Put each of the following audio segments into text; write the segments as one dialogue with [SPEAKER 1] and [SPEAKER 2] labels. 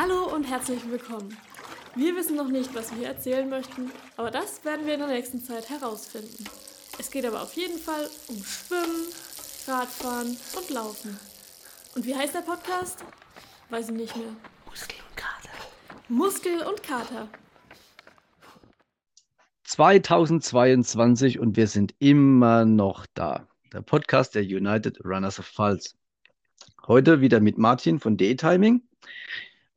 [SPEAKER 1] Hallo und herzlich willkommen. Wir wissen noch nicht, was wir erzählen möchten, aber das werden wir in der nächsten Zeit herausfinden. Es geht aber auf jeden Fall um Schwimmen, Radfahren und Laufen. Und wie heißt der Podcast? Weiß ich nicht mehr.
[SPEAKER 2] Muskel und Kater.
[SPEAKER 1] Muskel und Kater.
[SPEAKER 2] 2022 und wir sind immer noch da. Der Podcast der United Runners of Pfalz. Heute wieder mit Martin von Daytiming.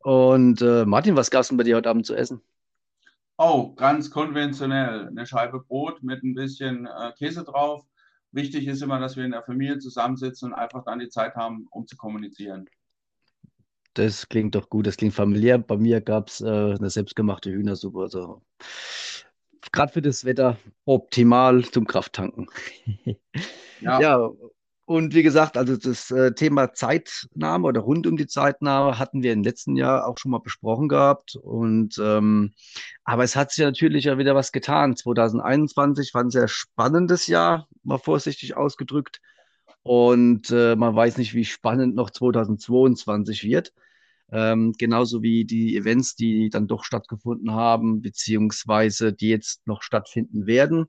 [SPEAKER 2] Und äh, Martin, was gab es denn bei dir heute Abend zu essen?
[SPEAKER 3] Oh, ganz konventionell. Eine Scheibe Brot mit ein bisschen äh, Käse drauf. Wichtig ist immer, dass wir in der Familie zusammensitzen und einfach dann die Zeit haben, um zu kommunizieren.
[SPEAKER 2] Das klingt doch gut, das klingt familiär. Bei mir gab es äh, eine selbstgemachte Hühnersuppe. Also gerade für das Wetter optimal zum Krafttanken. ja. ja, und wie gesagt, also das äh, Thema Zeitnahme oder rund um die Zeitnahme hatten wir im letzten Jahr auch schon mal besprochen gehabt. Und ähm, aber es hat sich natürlich ja wieder was getan. 2021 war ein sehr spannendes Jahr, mal vorsichtig ausgedrückt. Und äh, man weiß nicht, wie spannend noch 2022 wird. Ähm, genauso wie die Events, die dann doch stattgefunden haben, beziehungsweise die jetzt noch stattfinden werden.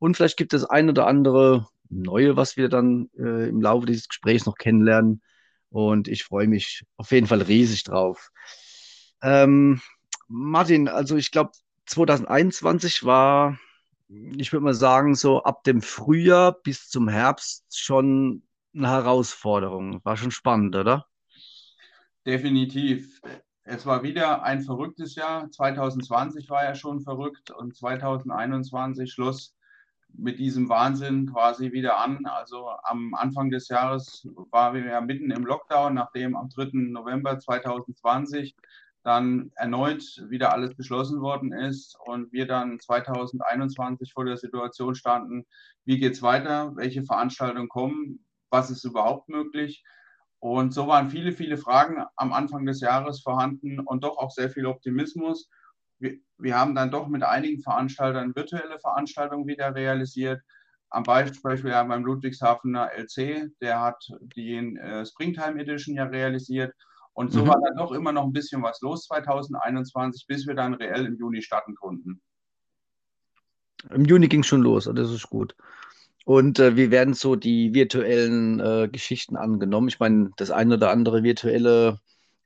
[SPEAKER 2] Und vielleicht gibt es ein oder andere neue, was wir dann äh, im Laufe dieses Gesprächs noch kennenlernen. Und ich freue mich auf jeden Fall riesig drauf. Ähm, Martin, also ich glaube, 2021 war, ich würde mal sagen, so ab dem Frühjahr bis zum Herbst schon eine Herausforderung. War schon spannend, oder?
[SPEAKER 3] Definitiv. Es war wieder ein verrücktes Jahr. 2020 war ja schon verrückt und 2021 Schluss mit diesem Wahnsinn quasi wieder an. Also am Anfang des Jahres waren wir ja mitten im Lockdown, nachdem am 3. November 2020 dann erneut wieder alles beschlossen worden ist und wir dann 2021 vor der Situation standen, wie geht es weiter, welche Veranstaltungen kommen, was ist überhaupt möglich. Und so waren viele, viele Fragen am Anfang des Jahres vorhanden und doch auch sehr viel Optimismus. Wir, wir haben dann doch mit einigen Veranstaltern virtuelle Veranstaltungen wieder realisiert. Am Beispiel ja beim Ludwigshafener LC, der hat die äh, Springtime Edition ja realisiert. Und so mhm. war dann doch immer noch ein bisschen was los 2021, bis wir dann reell im Juni starten konnten.
[SPEAKER 2] Im Juni ging es schon los, das ist gut. Und äh, wie werden so die virtuellen äh, Geschichten angenommen? Ich meine, das eine oder andere virtuelle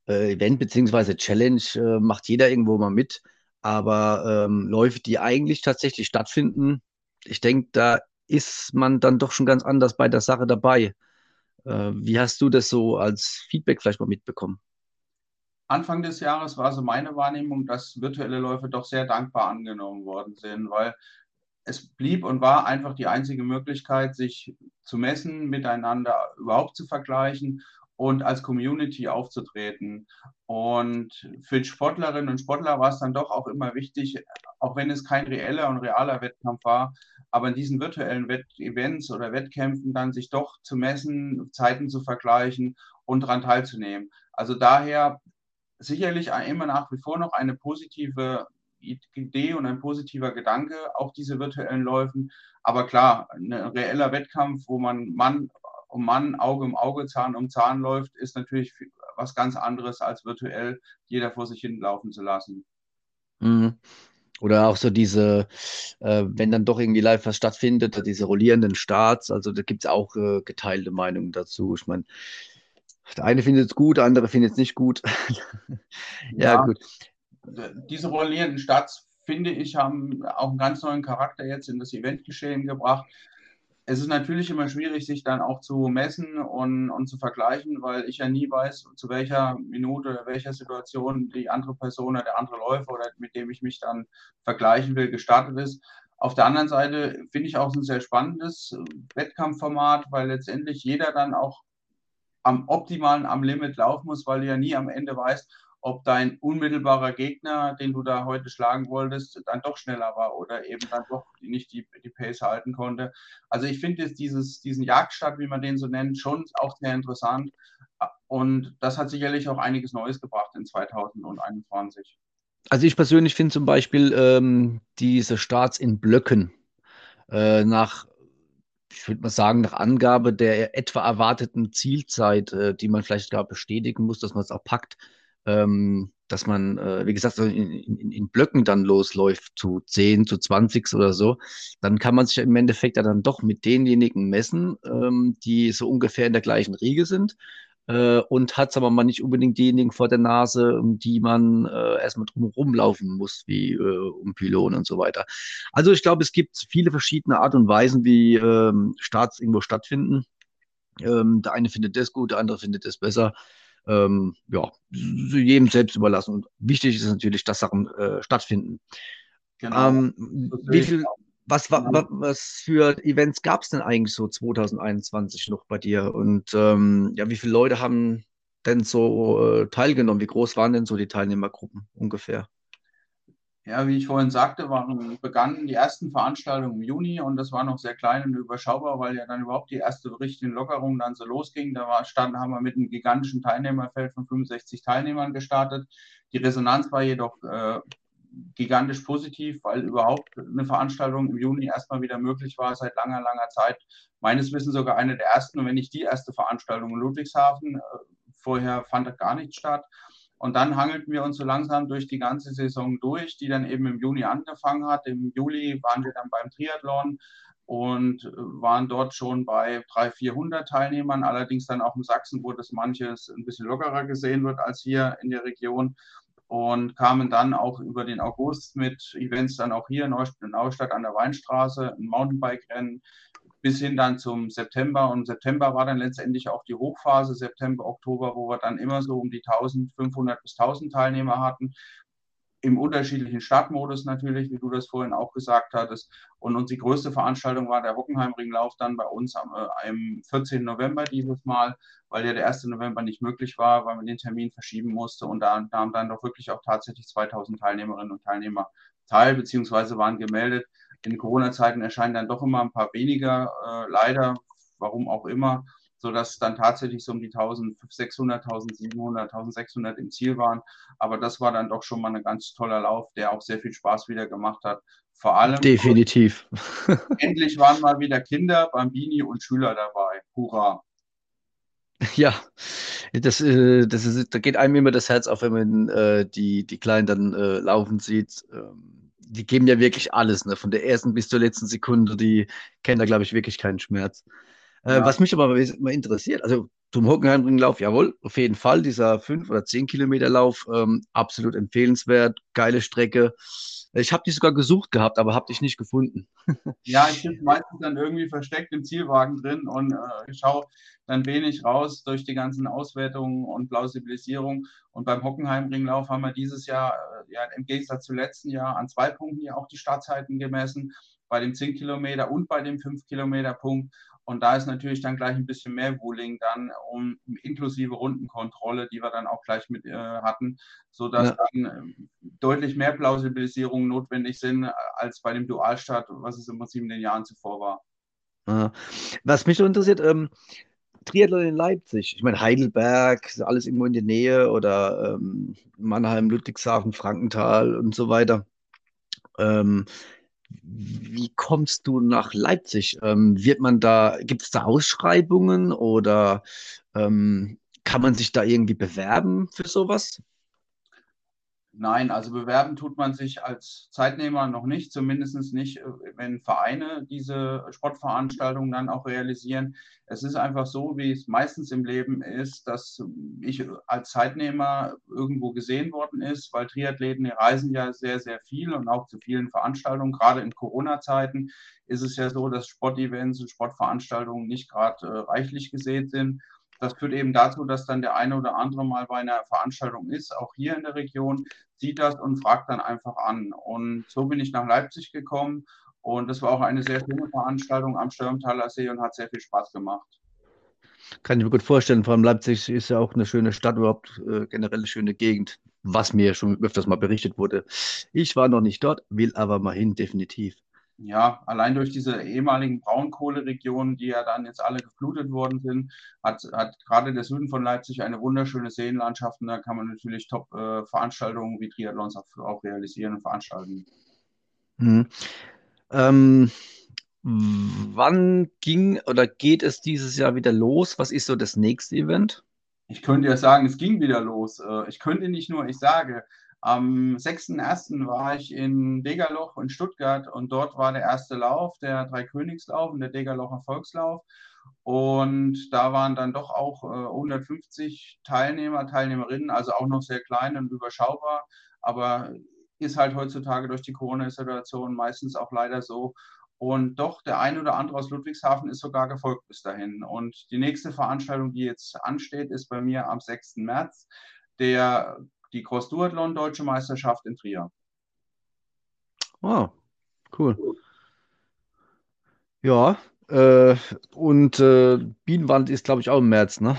[SPEAKER 2] äh, Event bzw. Challenge äh, macht jeder irgendwo mal mit. Aber ähm, Läufe, die eigentlich tatsächlich stattfinden, ich denke, da ist man dann doch schon ganz anders bei der Sache dabei. Äh, wie hast du das so als Feedback vielleicht mal mitbekommen?
[SPEAKER 3] Anfang des Jahres war so meine Wahrnehmung, dass virtuelle Läufe doch sehr dankbar angenommen worden sind, weil es blieb und war einfach die einzige Möglichkeit, sich zu messen, miteinander überhaupt zu vergleichen und als Community aufzutreten. Und für Sportlerinnen und Sportler war es dann doch auch immer wichtig, auch wenn es kein reeller und realer Wettkampf war, aber in diesen virtuellen Wett Events oder Wettkämpfen dann sich doch zu messen, Zeiten zu vergleichen und daran teilzunehmen. Also daher sicherlich immer nach wie vor noch eine positive Idee und ein positiver Gedanke, auch diese virtuellen Läufen. Aber klar, ein reeller Wettkampf, wo man Mann um Mann, Auge um Auge, Zahn um Zahn läuft, ist natürlich was ganz anderes als virtuell jeder vor sich hin laufen zu lassen.
[SPEAKER 2] Mhm. Oder auch so diese, äh, wenn dann doch irgendwie live was stattfindet, diese rollierenden Starts, also da gibt es auch äh, geteilte Meinungen dazu. Ich meine, der eine findet es gut, der andere findet es nicht gut.
[SPEAKER 3] ja, ja, gut diese rollierenden Starts, finde ich, haben auch einen ganz neuen Charakter jetzt in das Eventgeschehen gebracht. Es ist natürlich immer schwierig, sich dann auch zu messen und, und zu vergleichen, weil ich ja nie weiß, zu welcher Minute oder welcher Situation die andere Person oder der andere Läufer oder mit dem ich mich dann vergleichen will, gestartet ist. Auf der anderen Seite finde ich auch ein sehr spannendes Wettkampfformat, weil letztendlich jeder dann auch am optimalen, am Limit laufen muss, weil du ja nie am Ende weißt, ob dein unmittelbarer Gegner, den du da heute schlagen wolltest, dann doch schneller war oder eben dann doch nicht die, die Pace halten konnte. Also ich finde dieses, diesen Jagdstart, wie man den so nennt, schon auch sehr interessant. Und das hat sicherlich auch einiges Neues gebracht in 2021.
[SPEAKER 2] Also ich persönlich finde zum Beispiel ähm, diese Starts in Blöcken äh, nach ich würde mal sagen, nach Angabe der etwa erwarteten Zielzeit, äh, die man vielleicht gar bestätigen muss, dass man es auch packt, ähm, dass man, äh, wie gesagt, in, in, in Blöcken dann losläuft, zu 10, zu 20 oder so, dann kann man sich im Endeffekt ja dann doch mit denjenigen messen, ähm, die so ungefähr in der gleichen Riege sind äh, und hat aber mal nicht unbedingt diejenigen vor der Nase, um die man äh, erstmal drum rumlaufen muss, wie äh, um Pylonen und so weiter. Also ich glaube, es gibt viele verschiedene Art und Weisen, wie ähm, Starts irgendwo stattfinden. Ähm, der eine findet das gut, der andere findet das besser. Ähm, ja, jedem selbst überlassen. Und wichtig ist natürlich, dass Sachen äh, stattfinden. Genau. Ähm, wie viel, was, was, was für Events gab es denn eigentlich so 2021 noch bei dir? Und ähm, ja, wie viele Leute haben denn so äh, teilgenommen? Wie groß waren denn so die Teilnehmergruppen ungefähr?
[SPEAKER 3] Ja, wie ich vorhin sagte, waren, begannen die ersten Veranstaltungen im Juni und das war noch sehr klein und überschaubar, weil ja dann überhaupt die erste richtige Lockerung dann so losging. Da war, standen, haben wir mit einem gigantischen Teilnehmerfeld von 65 Teilnehmern gestartet. Die Resonanz war jedoch äh, gigantisch positiv, weil überhaupt eine Veranstaltung im Juni erstmal wieder möglich war seit langer, langer Zeit. Meines Wissens sogar eine der ersten, wenn nicht die erste Veranstaltung in Ludwigshafen. Äh, vorher fand gar nichts statt. Und dann hangelten wir uns so langsam durch die ganze Saison durch, die dann eben im Juni angefangen hat. Im Juli waren wir dann beim Triathlon und äh, waren dort schon bei 300, 400 Teilnehmern. Allerdings dann auch in Sachsen, wo das manches ein bisschen lockerer gesehen wird als hier in der Region und kamen dann auch über den August mit Events dann auch hier in Neustadt an der Weinstraße, ein Mountainbike-Rennen, bis hin dann zum September. Und September war dann letztendlich auch die Hochphase, September, Oktober, wo wir dann immer so um die 1500 bis 1000 Teilnehmer hatten im unterschiedlichen Startmodus natürlich, wie du das vorhin auch gesagt hattest. Und unsere größte Veranstaltung war der Hockenheimringlauf dann bei uns am, äh, am 14. November dieses Mal, weil ja der 1. November nicht möglich war, weil man den Termin verschieben musste. Und da nahmen dann doch wirklich auch tatsächlich 2000 Teilnehmerinnen und Teilnehmer teil, beziehungsweise waren gemeldet. In Corona-Zeiten erscheinen dann doch immer ein paar weniger, äh, leider, warum auch immer sodass dann tatsächlich so um die 1600, 1700, 1600 im Ziel waren. Aber das war dann doch schon mal ein ganz toller Lauf, der auch sehr viel Spaß wieder gemacht hat. Vor allem.
[SPEAKER 2] Definitiv.
[SPEAKER 3] endlich waren mal wieder Kinder, Bambini und Schüler dabei. Hurra!
[SPEAKER 2] Ja, das, äh, das ist, da geht einem immer das Herz auf, wenn man äh, die, die Kleinen dann äh, laufen sieht. Ähm, die geben ja wirklich alles, ne? von der ersten bis zur letzten Sekunde. Die kennen da, glaube ich, wirklich keinen Schmerz. Äh, ja. Was mich aber mal interessiert, also zum Hockenheimringlauf, jawohl, auf jeden Fall, dieser 5 oder 10 Kilometer Lauf, ähm, absolut empfehlenswert, geile Strecke. Ich habe die sogar gesucht gehabt, aber habe dich nicht gefunden.
[SPEAKER 3] ja, ich bin meistens dann irgendwie versteckt im Zielwagen drin und äh, schaue dann wenig raus durch die ganzen Auswertungen und Plausibilisierung. Und beim Hockenheimringlauf haben wir dieses Jahr, äh, ja, im Gegensatz zum letzten Jahr, an zwei Punkten ja auch die Startzeiten gemessen, bei dem 10 Kilometer und bei dem 5 Kilometer Punkt. Und da ist natürlich dann gleich ein bisschen mehr Wooling dann, um inklusive Rundenkontrolle, die wir dann auch gleich mit äh, hatten, sodass ja. dann äh, deutlich mehr Plausibilisierungen notwendig sind äh, als bei dem Dualstart, was es im Prinzip in den Jahren zuvor
[SPEAKER 2] war. Was mich so interessiert, ähm, Triathlon in Leipzig. Ich meine, Heidelberg, alles irgendwo in der Nähe oder ähm, Mannheim, Ludwigshafen, Frankenthal und so weiter. Ähm, wie kommst du nach Leipzig? Ähm, wird man da, gibt es da Ausschreibungen oder ähm, kann man sich da irgendwie bewerben für sowas?
[SPEAKER 3] Nein, also bewerben tut man sich als Zeitnehmer noch nicht, zumindest nicht, äh, wenn Vereine diese Sportveranstaltungen dann auch realisieren. Es ist einfach so, wie es meistens im Leben ist, dass ich als Zeitnehmer irgendwo gesehen worden ist, weil Triathleten reisen ja sehr, sehr viel und auch zu vielen Veranstaltungen. Gerade in Corona-Zeiten ist es ja so, dass Sportevents und Sportveranstaltungen nicht gerade äh, reichlich gesehen sind. Das führt eben dazu, dass dann der eine oder andere mal bei einer Veranstaltung ist, auch hier in der Region, sieht das und fragt dann einfach an. Und so bin ich nach Leipzig gekommen und das war auch eine sehr schöne Veranstaltung am Stürmtaler See und hat sehr viel Spaß gemacht.
[SPEAKER 2] Kann ich mir gut vorstellen. Vor allem Leipzig ist ja auch eine schöne Stadt, überhaupt äh, generell eine schöne Gegend, was mir schon öfters mal berichtet wurde. Ich war noch nicht dort, will aber mal hin, definitiv
[SPEAKER 3] ja, allein durch diese ehemaligen Braunkohleregionen, die ja dann jetzt alle geflutet worden sind, hat, hat gerade der Süden von Leipzig eine wunderschöne Seenlandschaft und da kann man natürlich Top-Veranstaltungen äh, wie Triathlons auch, auch, realisieren und veranstalten.
[SPEAKER 2] Mhm. Ähm, wann ging oder geht es dieses Jahr wieder los? Was ist so das nächste Event?
[SPEAKER 3] Ich könnte ja sagen, es ging wieder los. Äh, ich könnte nicht nur, ich sage, am 6.1. war ich in Degerloch in Stuttgart und dort war der erste Lauf, der Dreikönigslauf und der Degerlocher Volkslauf. Und da waren dann doch auch 150 äh, Teilnehmer, Teilnehmerinnen, also auch noch sehr klein und überschaubar. Aber ist halt heutzutage durch die Corona-Situation meistens auch leider so. Und doch, der ein oder andere aus Ludwigshafen ist sogar gefolgt bis dahin. Und die nächste Veranstaltung, die jetzt ansteht, ist bei mir am 6. März der, die Cross-Duathlon Deutsche Meisterschaft in Trier.
[SPEAKER 2] Oh, cool. Ja, äh, und äh, Bienenwand ist, glaube ich, auch im März, ne?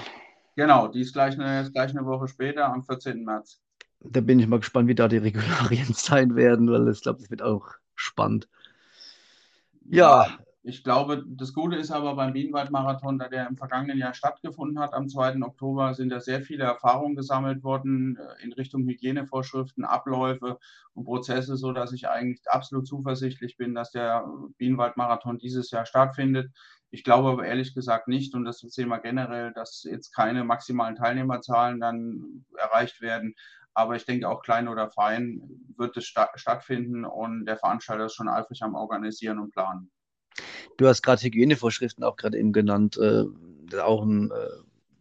[SPEAKER 3] Genau, die ist gleich eine, gleich eine Woche später, am 14. März.
[SPEAKER 2] Da bin ich mal gespannt, wie da die Regularien sein werden, weil ich glaube, das wird auch spannend.
[SPEAKER 3] Ja, ich glaube, das Gute ist aber beim Bienenwald-Marathon, da der im vergangenen Jahr stattgefunden hat, am 2. Oktober, sind da sehr viele Erfahrungen gesammelt worden äh, in Richtung Hygienevorschriften, Abläufe und Prozesse, sodass ich eigentlich absolut zuversichtlich bin, dass der Bienenwald-Marathon dieses Jahr stattfindet. Ich glaube aber ehrlich gesagt nicht, und das sehen wir generell, dass jetzt keine maximalen Teilnehmerzahlen dann erreicht werden. Aber ich denke, auch klein oder fein wird es sta stattfinden und der Veranstalter ist schon eifrig am Organisieren und Planen.
[SPEAKER 2] Du hast gerade Hygienevorschriften auch gerade eben genannt. Äh, auch ein, äh,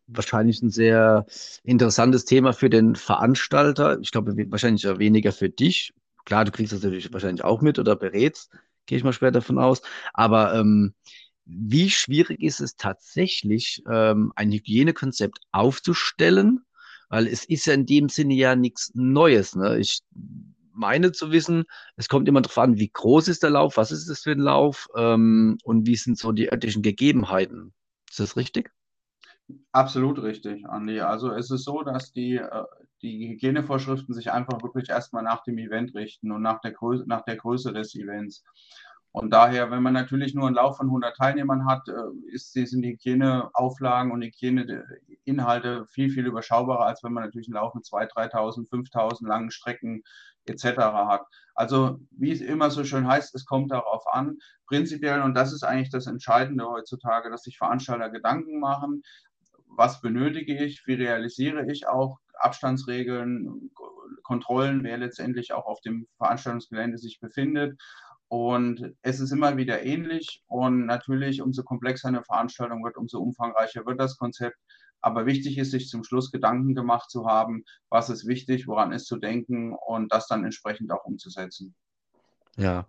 [SPEAKER 2] wahrscheinlich ein sehr interessantes Thema für den Veranstalter. Ich glaube, wahrscheinlich weniger für dich. Klar, du kriegst das natürlich wahrscheinlich auch mit oder berätst, gehe ich mal schwer davon aus. Aber ähm, wie schwierig ist es tatsächlich, ähm, ein Hygienekonzept aufzustellen weil es ist ja in dem Sinne ja nichts Neues. Ne? Ich meine zu wissen, es kommt immer darauf an, wie groß ist der Lauf, was ist das für ein Lauf ähm, und wie sind so die örtlichen Gegebenheiten. Ist das richtig?
[SPEAKER 3] Absolut richtig, Andi. Also es ist so, dass die, äh, die Hygienevorschriften sich einfach wirklich erstmal nach dem Event richten und nach der, Größe, nach der Größe des Events. Und daher, wenn man natürlich nur einen Lauf von 100 Teilnehmern hat, äh, ist, sind die Hygieneauflagen und Hygieneinhalte viel, viel überschaubarer, als wenn man natürlich einen Lauf mit 2.000, 3.000, 5.000 langen Strecken etc. hat. Also, wie es immer so schön heißt, es kommt darauf an. Prinzipiell, und das ist eigentlich das Entscheidende heutzutage, dass sich Veranstalter Gedanken machen, was benötige ich, wie realisiere ich auch Abstandsregeln, Kontrollen, wer letztendlich auch auf dem Veranstaltungsgelände sich befindet und es ist immer wieder ähnlich. Und natürlich, umso komplexer eine Veranstaltung wird, umso umfangreicher wird das Konzept. Aber wichtig ist, sich zum Schluss Gedanken gemacht zu haben, was ist wichtig, woran ist zu denken und das dann entsprechend auch umzusetzen.
[SPEAKER 2] Ja,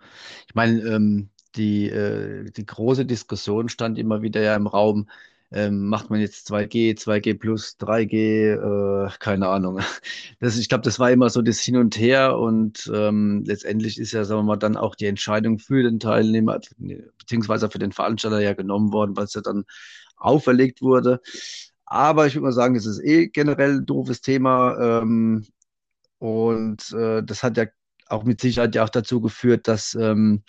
[SPEAKER 2] ich meine, ähm, die, äh, die große Diskussion stand immer wieder ja im Raum, ähm, macht man jetzt 2G, 2G plus, 3G, äh, keine Ahnung. Das, ich glaube, das war immer so das Hin und Her und ähm, letztendlich ist ja, sagen wir mal, dann auch die Entscheidung für den Teilnehmer beziehungsweise für den Veranstalter ja genommen worden, weil es ja dann auferlegt wurde. Aber ich würde mal sagen, es ist eh generell ein doofes Thema ähm, und äh, das hat ja auch mit Sicherheit ja auch dazu geführt, dass ähm,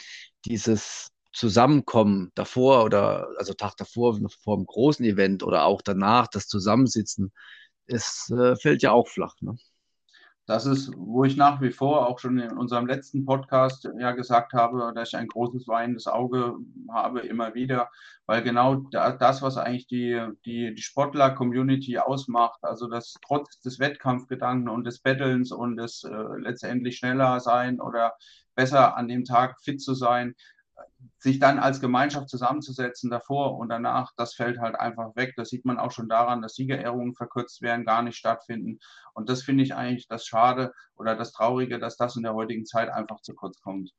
[SPEAKER 2] dieses Zusammenkommen davor oder also Tag davor, vor dem großen Event oder auch danach, das Zusammensitzen, es äh, fällt ja auch flach. Ne?
[SPEAKER 3] Das ist, wo ich nach wie vor auch schon in unserem letzten Podcast ja gesagt habe, dass ich ein großes weinendes Auge habe, immer wieder, weil genau das, was eigentlich die, die, die Sportler-Community ausmacht, also das trotz des Wettkampfgedanken und des Bettelns und des äh, letztendlich schneller sein oder besser an dem Tag fit zu sein, sich dann als Gemeinschaft zusammenzusetzen davor und danach, das fällt halt einfach weg. Das sieht man auch schon daran, dass Siegerehrungen verkürzt werden, gar nicht stattfinden. Und das finde ich eigentlich das Schade oder das Traurige, dass das in der heutigen Zeit einfach zu kurz kommt.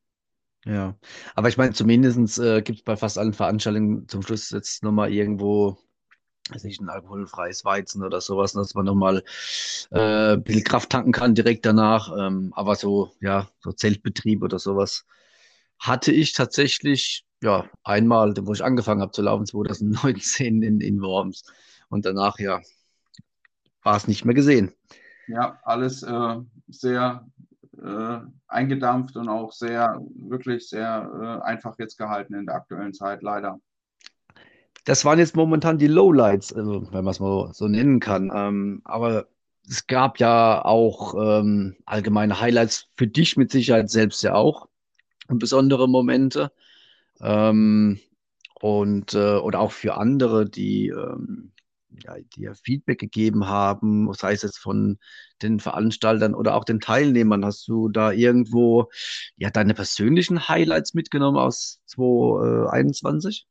[SPEAKER 2] Ja, aber ich meine, zumindest äh, gibt es bei fast allen Veranstaltungen zum Schluss jetzt nochmal irgendwo, weiß nicht, ein alkoholfreies Weizen oder sowas, dass man nochmal äh, ein bisschen Kraft tanken kann direkt danach. Ähm, aber so, ja, so Zeltbetrieb oder sowas hatte ich tatsächlich, ja, einmal, wo ich angefangen habe zu laufen, 2019 in, in Worms. Und danach, ja, war es nicht mehr gesehen.
[SPEAKER 3] Ja, alles äh, sehr äh, eingedampft und auch sehr, wirklich sehr äh, einfach jetzt gehalten in der aktuellen Zeit, leider.
[SPEAKER 2] Das waren jetzt momentan die Lowlights, also, wenn man es mal so nennen kann. Ähm, aber es gab ja auch ähm, allgemeine Highlights für dich mit Sicherheit selbst ja auch besondere Momente. Ähm, und äh, oder auch für andere, die ähm, ja, dir Feedback gegeben haben, sei es jetzt von den Veranstaltern oder auch den Teilnehmern? Hast du da irgendwo ja deine persönlichen Highlights mitgenommen aus 2021?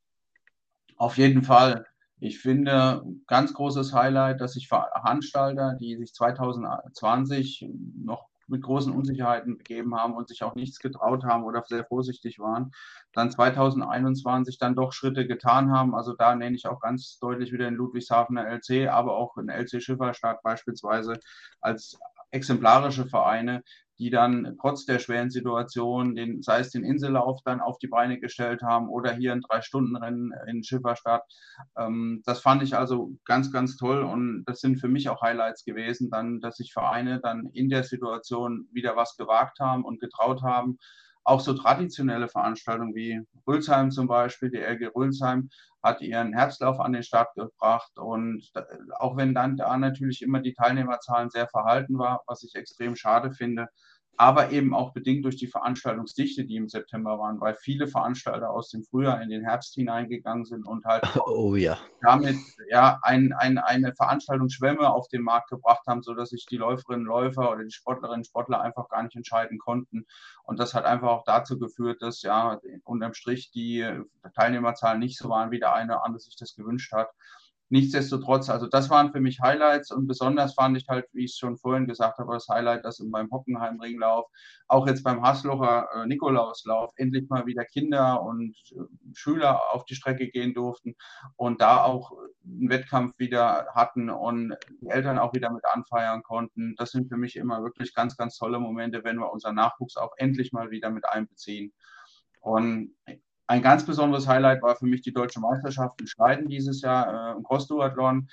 [SPEAKER 3] Auf jeden Fall. Ich finde, ganz großes Highlight, dass sich Veranstalter, die sich 2020 noch mit großen Unsicherheiten begeben haben und sich auch nichts getraut haben oder sehr vorsichtig waren, dann 2021 dann doch Schritte getan haben. Also da nenne ich auch ganz deutlich wieder den Ludwigshafener LC, aber auch den LC Schifferstadt beispielsweise als exemplarische Vereine, die dann trotz der schweren Situation, den, sei es den Insellauf dann auf die Beine gestellt haben oder hier ein Drei-Stunden-Rennen in Schifferstadt. Ähm, das fand ich also ganz, ganz toll und das sind für mich auch Highlights gewesen, dann, dass sich Vereine dann in der Situation wieder was gewagt haben und getraut haben auch so traditionelle Veranstaltungen wie Rülsheim zum Beispiel, die LG Rülsheim hat ihren Herbstlauf an den Start gebracht und auch wenn dann da natürlich immer die Teilnehmerzahlen sehr verhalten war, was ich extrem schade finde, aber eben auch bedingt durch die Veranstaltungsdichte, die im September waren, weil viele Veranstalter aus dem Frühjahr in den Herbst hineingegangen sind und halt
[SPEAKER 2] oh, ja.
[SPEAKER 3] damit ja ein, ein, eine Veranstaltungsschwemme auf den Markt gebracht haben, sodass sich die Läuferinnen und Läufer oder die Sportlerinnen und Sportler einfach gar nicht entscheiden konnten. Und das hat einfach auch dazu geführt, dass ja unterm Strich die Teilnehmerzahlen nicht so waren, wie der eine oder andere sich das gewünscht hat. Nichtsdestotrotz, also das waren für mich Highlights und besonders fand ich halt, wie ich es schon vorhin gesagt habe, das Highlight, dass in meinem Hockenheim-Ringlauf, auch jetzt beim Haslocher äh, Nikolauslauf, endlich mal wieder Kinder und äh, Schüler auf die Strecke gehen durften und da auch einen Wettkampf wieder hatten und die Eltern auch wieder mit anfeiern konnten. Das sind für mich immer wirklich ganz, ganz tolle Momente, wenn wir unseren Nachwuchs auch endlich mal wieder mit einbeziehen. Und ein ganz besonderes Highlight war für mich die deutsche Meisterschaft in Schneiden dieses Jahr äh, im Cross-Duathlon,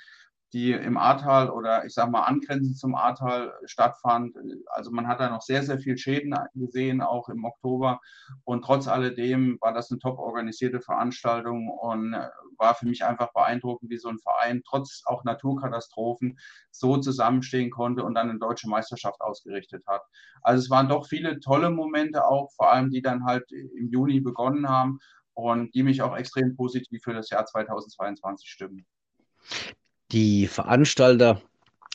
[SPEAKER 3] die im Ahrtal oder ich sage mal angrenzend zum Ahrtal stattfand. Also man hat da noch sehr, sehr viel Schäden gesehen, auch im Oktober. Und trotz alledem war das eine top organisierte Veranstaltung und äh, war für mich einfach beeindruckend, wie so ein Verein trotz auch Naturkatastrophen so zusammenstehen konnte und dann eine deutsche Meisterschaft ausgerichtet hat. Also es waren doch viele tolle Momente auch, vor allem die dann halt im Juni begonnen haben und die mich auch extrem positiv für das Jahr 2022 stimmen.
[SPEAKER 2] Die Veranstalter,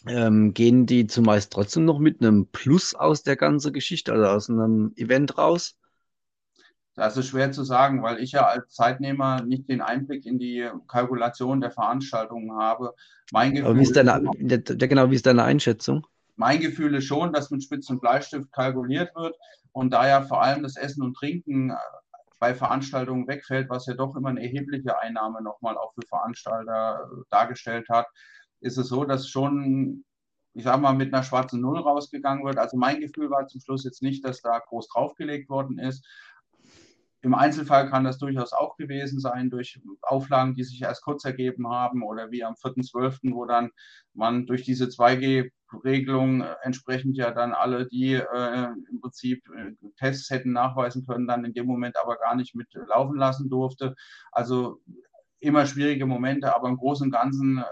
[SPEAKER 2] ähm, gehen die zumeist trotzdem noch mit einem Plus aus der ganzen Geschichte, also aus einem Event raus?
[SPEAKER 3] Das ist schwer zu sagen, weil ich ja als Zeitnehmer nicht den Einblick in die Kalkulation der Veranstaltungen habe.
[SPEAKER 2] Mein Gefühl, Aber wie ist deine, genau, wie ist deine Einschätzung?
[SPEAKER 3] Mein Gefühl ist schon, dass mit Spitz und Bleistift kalkuliert wird und da ja vor allem das Essen und Trinken bei Veranstaltungen wegfällt, was ja doch immer eine erhebliche Einnahme nochmal auch für Veranstalter äh, dargestellt hat, ist es so, dass schon ich sage mal, mit einer schwarzen Null rausgegangen wird. Also mein Gefühl war zum Schluss jetzt nicht, dass da groß draufgelegt worden ist, im Einzelfall kann das durchaus auch gewesen sein durch Auflagen, die sich erst kurz ergeben haben oder wie am 4.12., wo dann man durch diese 2G-Regelung entsprechend ja dann alle, die äh, im Prinzip äh, Tests hätten nachweisen können, dann in dem Moment aber gar nicht mit laufen lassen durfte. Also immer schwierige Momente, aber im Großen und Ganzen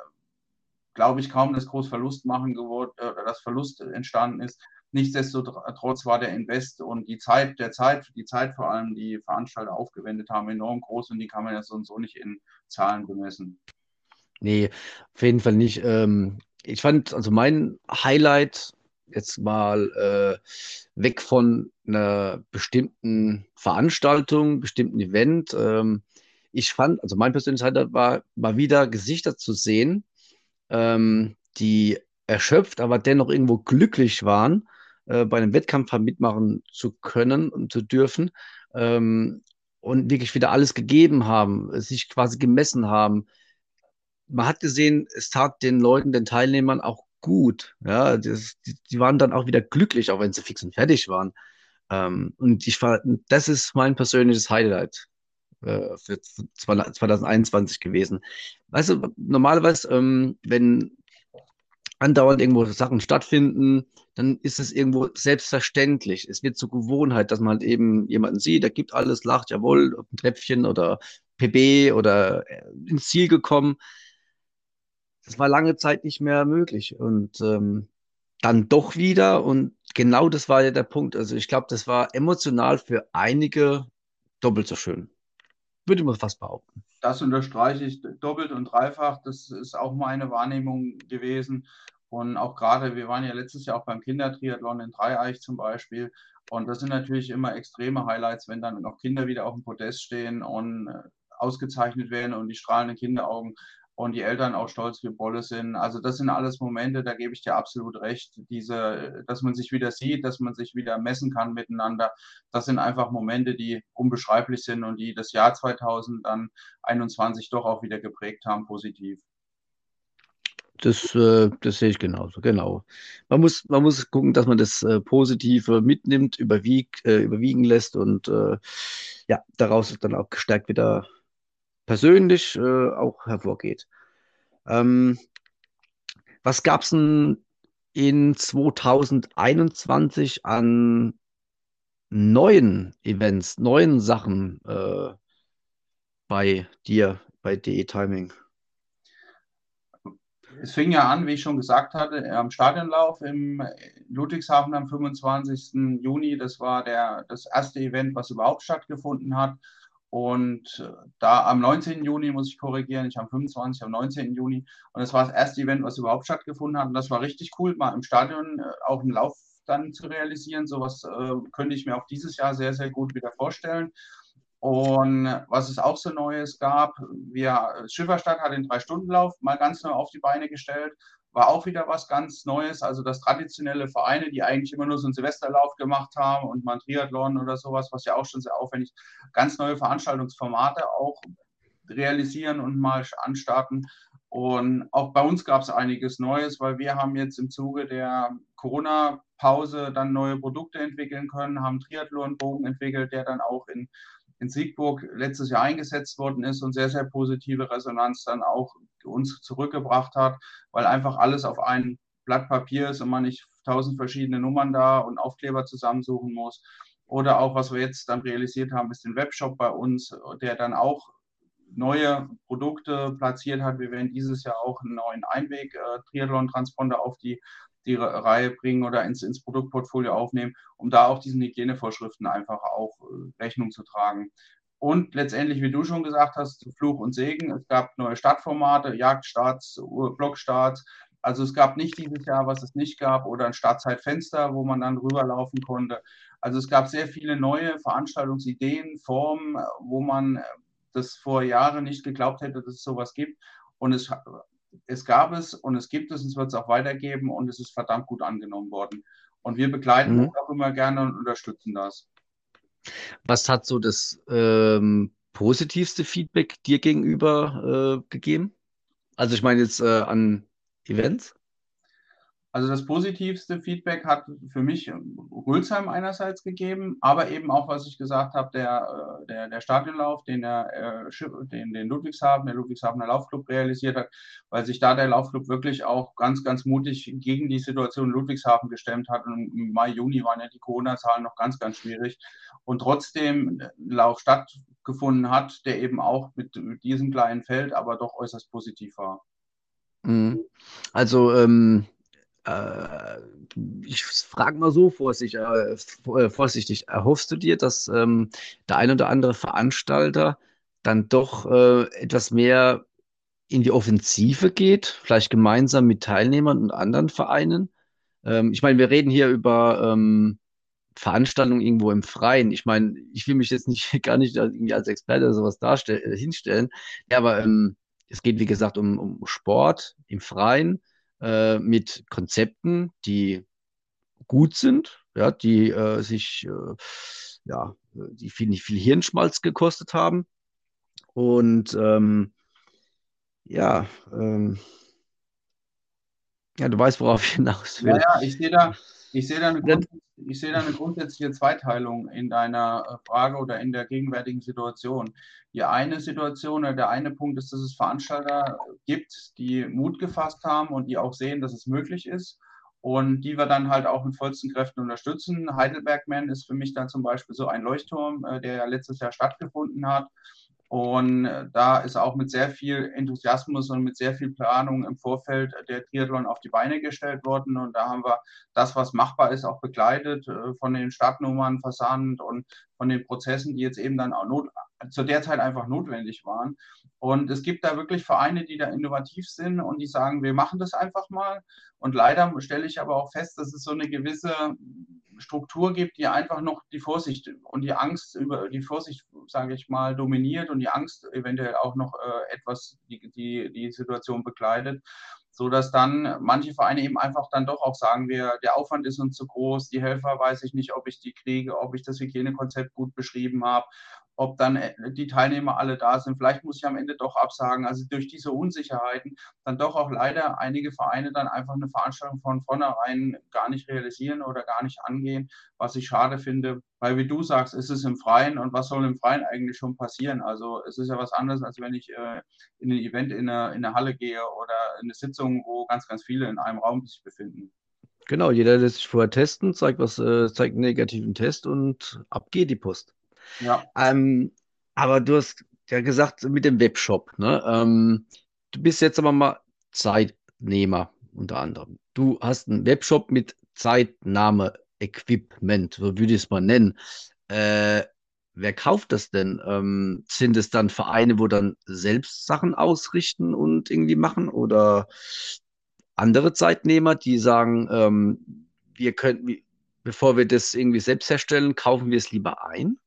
[SPEAKER 3] glaube ich kaum, dass groß Verlust machen geworden, äh, dass Verlust entstanden ist. Nichtsdestotrotz war der Invest und die Zeit, der Zeit, die Zeit vor allem, die Veranstalter aufgewendet haben, enorm groß und die kann man ja so und so nicht in Zahlen bemessen.
[SPEAKER 2] Nee, auf jeden Fall nicht. Ähm, ich fand, also mein Highlight jetzt mal äh, weg von einer bestimmten Veranstaltung, bestimmten Event. Ähm, ich fand, also mein persönliches Highlight war mal wieder Gesichter zu sehen, ähm, die erschöpft, aber dennoch irgendwo glücklich waren äh, bei einem Wettkampf mitmachen zu können und zu dürfen ähm, und wirklich wieder alles gegeben haben, sich quasi gemessen haben. Man hat gesehen, es tat den Leuten, den Teilnehmern auch gut. Ja, das, die, die, waren dann auch wieder glücklich, auch wenn sie fix und fertig waren. Ähm, und ich war, das ist mein persönliches Highlight äh, für 2021 gewesen. Weißt du, normalerweise, ähm, wenn andauernd irgendwo Sachen stattfinden, dann ist es irgendwo selbstverständlich. Es wird zur Gewohnheit, dass man halt eben jemanden sieht, der gibt alles, lacht, jawohl, ein Treppchen oder PB oder äh, ins Ziel gekommen. Das war lange Zeit nicht mehr möglich. Und ähm, dann doch wieder. Und genau das war ja der Punkt. Also ich glaube, das war emotional für einige doppelt so schön. würde man fast behaupten.
[SPEAKER 3] Das unterstreiche ich doppelt und dreifach. Das ist auch meine Wahrnehmung gewesen. Und auch gerade, wir waren ja letztes Jahr auch beim Kindertriathlon in Dreieich zum Beispiel. Und das sind natürlich immer extreme Highlights, wenn dann noch Kinder wieder auf dem Podest stehen und äh, ausgezeichnet werden und die strahlenden Kinderaugen und die Eltern auch stolz wie Bolle sind. Also das sind alles Momente, da gebe ich dir absolut recht. Diese, dass man sich wieder sieht, dass man sich wieder messen kann miteinander. Das sind einfach Momente, die unbeschreiblich sind und die das Jahr 2021 doch auch wieder geprägt haben, positiv.
[SPEAKER 2] Das, äh, das sehe ich genauso, genau. Man muss, man muss gucken, dass man das äh, Positive mitnimmt, überwiegt, äh, überwiegen lässt und ja, daraus dann auch gestärkt wieder persönlich äh, auch hervorgeht. Ähm, was gab es denn in 2021 an neuen Events, neuen Sachen äh, bei dir, bei DE Timing?
[SPEAKER 3] Es fing ja an, wie ich schon gesagt hatte, am Stadionlauf im Ludwigshafen am 25. Juni. Das war der, das erste Event, was überhaupt stattgefunden hat. Und äh, da am 19. Juni muss ich korrigieren, ich am 25. am 19. Juni. Und das war das erste Event, was überhaupt stattgefunden hat. Und das war richtig cool, mal im Stadion äh, auch einen Lauf dann zu realisieren. Sowas äh, könnte ich mir auch dieses Jahr sehr, sehr gut wieder vorstellen. Und was es auch so Neues gab, wir, Schifferstadt hat den Drei-Stunden-Lauf mal ganz neu auf die Beine gestellt war auch wieder was ganz Neues. Also dass traditionelle Vereine, die eigentlich immer nur so einen Silvesterlauf gemacht haben und mal Triathlon oder sowas, was ja auch schon sehr aufwendig, ganz neue Veranstaltungsformate auch realisieren und mal anstarten. Und auch bei uns gab es einiges Neues, weil wir haben jetzt im Zuge der Corona-Pause dann neue Produkte entwickeln können, haben Triathlon-Bogen entwickelt, der dann auch in in Siegburg letztes Jahr eingesetzt worden ist und sehr, sehr positive Resonanz dann auch uns zurückgebracht hat, weil einfach alles auf ein Blatt Papier ist und man nicht tausend verschiedene Nummern da und Aufkleber zusammensuchen muss. Oder auch, was wir jetzt dann realisiert haben, ist den Webshop bei uns, der dann auch neue Produkte platziert hat. Wir werden dieses Jahr auch einen neuen Einweg-Triathlon-Transponder auf die die Reihe bringen oder ins, ins Produktportfolio aufnehmen, um da auch diesen Hygienevorschriften einfach auch äh, Rechnung zu tragen. Und letztendlich, wie du schon gesagt hast, Fluch und Segen. Es gab neue Startformate, Jagdstarts, Blockstarts. Also es gab nicht dieses Jahr, was es nicht gab, oder ein Startzeitfenster, wo man dann rüberlaufen konnte. Also es gab sehr viele neue Veranstaltungsideen, Formen, wo man das vor Jahren nicht geglaubt hätte, dass es sowas gibt. Und es es gab es und es gibt es und es wird es auch weitergeben und es ist verdammt gut angenommen worden. Und wir begleiten mhm. auch immer gerne und unterstützen das.
[SPEAKER 2] Was hat so das ähm, positivste Feedback dir gegenüber äh, gegeben? Also ich meine jetzt äh, an Events?
[SPEAKER 3] Also das positivste Feedback hat für mich Rülsheim einerseits gegeben, aber eben auch, was ich gesagt habe, der, äh, der, der Stadionlauf, den, der, äh, den, den Ludwigshafen, der Ludwigshavener Laufclub realisiert hat, weil sich da der Laufclub wirklich auch ganz, ganz mutig gegen die Situation Ludwigshafen gestemmt hat. Und im Mai, Juni waren ja die Corona-Zahlen noch ganz, ganz schwierig. Und trotzdem Lauf stattgefunden hat, der eben auch mit, mit diesem kleinen Feld aber doch äußerst positiv war.
[SPEAKER 2] Mhm. Also ähm, äh, ich frage mal so vorsichtig, äh, vorsichtig, erhoffst du dir, dass ähm, der ein oder andere Veranstalter dann doch äh, etwas mehr in die Offensive geht, vielleicht gemeinsam mit Teilnehmern und anderen Vereinen? Ähm, ich meine, wir reden hier über ähm, Veranstaltungen irgendwo im Freien. Ich meine, ich will mich jetzt nicht gar nicht irgendwie als Experte oder sowas darstellen, äh, hinstellen. Ja, aber ähm, es geht, wie gesagt, um, um Sport im Freien äh, mit Konzepten, die gut sind, ja, die äh, sich, äh, ja, die viel, viel Hirnschmalz gekostet haben. Und ähm, ja, ähm, ja, du weißt, worauf ich hinaus will.
[SPEAKER 3] Ja, ja ich sehe da, ich sehe da, eine ich sehe da eine grundsätzliche Zweiteilung in deiner äh, Frage oder in der gegenwärtigen Situation. Die eine Situation oder der eine Punkt ist, dass es Veranstalter gibt, die Mut gefasst haben und die auch sehen, dass es möglich ist und die wir dann halt auch mit vollsten Kräften unterstützen. Heidelbergman ist für mich dann zum Beispiel so ein Leuchtturm, äh, der ja letztes Jahr stattgefunden hat und äh, da ist auch mit sehr viel Enthusiasmus und mit sehr viel Planung im Vorfeld der Triathlon auf die Beine gestellt worden. Und da haben wir das, was machbar ist, auch begleitet äh, von den Startnummern, Versand und von den Prozessen, die jetzt eben dann auch not zu der Zeit einfach notwendig waren. Und es gibt da wirklich Vereine, die da innovativ sind und die sagen, wir machen das einfach mal. Und leider stelle ich aber auch fest, dass es so eine gewisse Struktur gibt, die einfach noch die Vorsicht und die Angst über die Vorsicht, sage ich mal, dominiert und die Angst eventuell auch noch äh, etwas die, die, die Situation bekleidet so dass dann manche Vereine eben einfach dann doch auch sagen, wir, der Aufwand ist uns zu groß, die Helfer weiß ich nicht, ob ich die kriege, ob ich das Hygienekonzept gut beschrieben habe ob dann äh, die Teilnehmer alle da sind. Vielleicht muss ich am Ende doch absagen. Also durch diese Unsicherheiten dann doch auch leider einige Vereine dann einfach eine Veranstaltung von vornherein gar nicht realisieren oder gar nicht angehen, was ich schade finde. Weil wie du sagst, ist es im Freien und was soll im Freien eigentlich schon passieren? Also es ist ja was anderes, als wenn ich äh, in ein Event in eine, in Halle gehe oder in eine Sitzung, wo ganz, ganz viele in einem Raum sich befinden.
[SPEAKER 2] Genau, jeder lässt sich vorher testen, zeigt was, äh, zeigt einen negativen Test und ab geht die Post. Ja. Ähm, aber du hast ja gesagt, mit dem Webshop, ne? Ähm, du bist jetzt aber mal Zeitnehmer unter anderem. Du hast einen Webshop mit Zeitnahme-Equipment, so würde ich es mal nennen. Äh, wer kauft das denn? Ähm, sind es dann Vereine, wo dann selbst Sachen ausrichten und irgendwie machen oder andere Zeitnehmer, die sagen, ähm, wir könnten, bevor wir das irgendwie selbst herstellen, kaufen wir es lieber ein?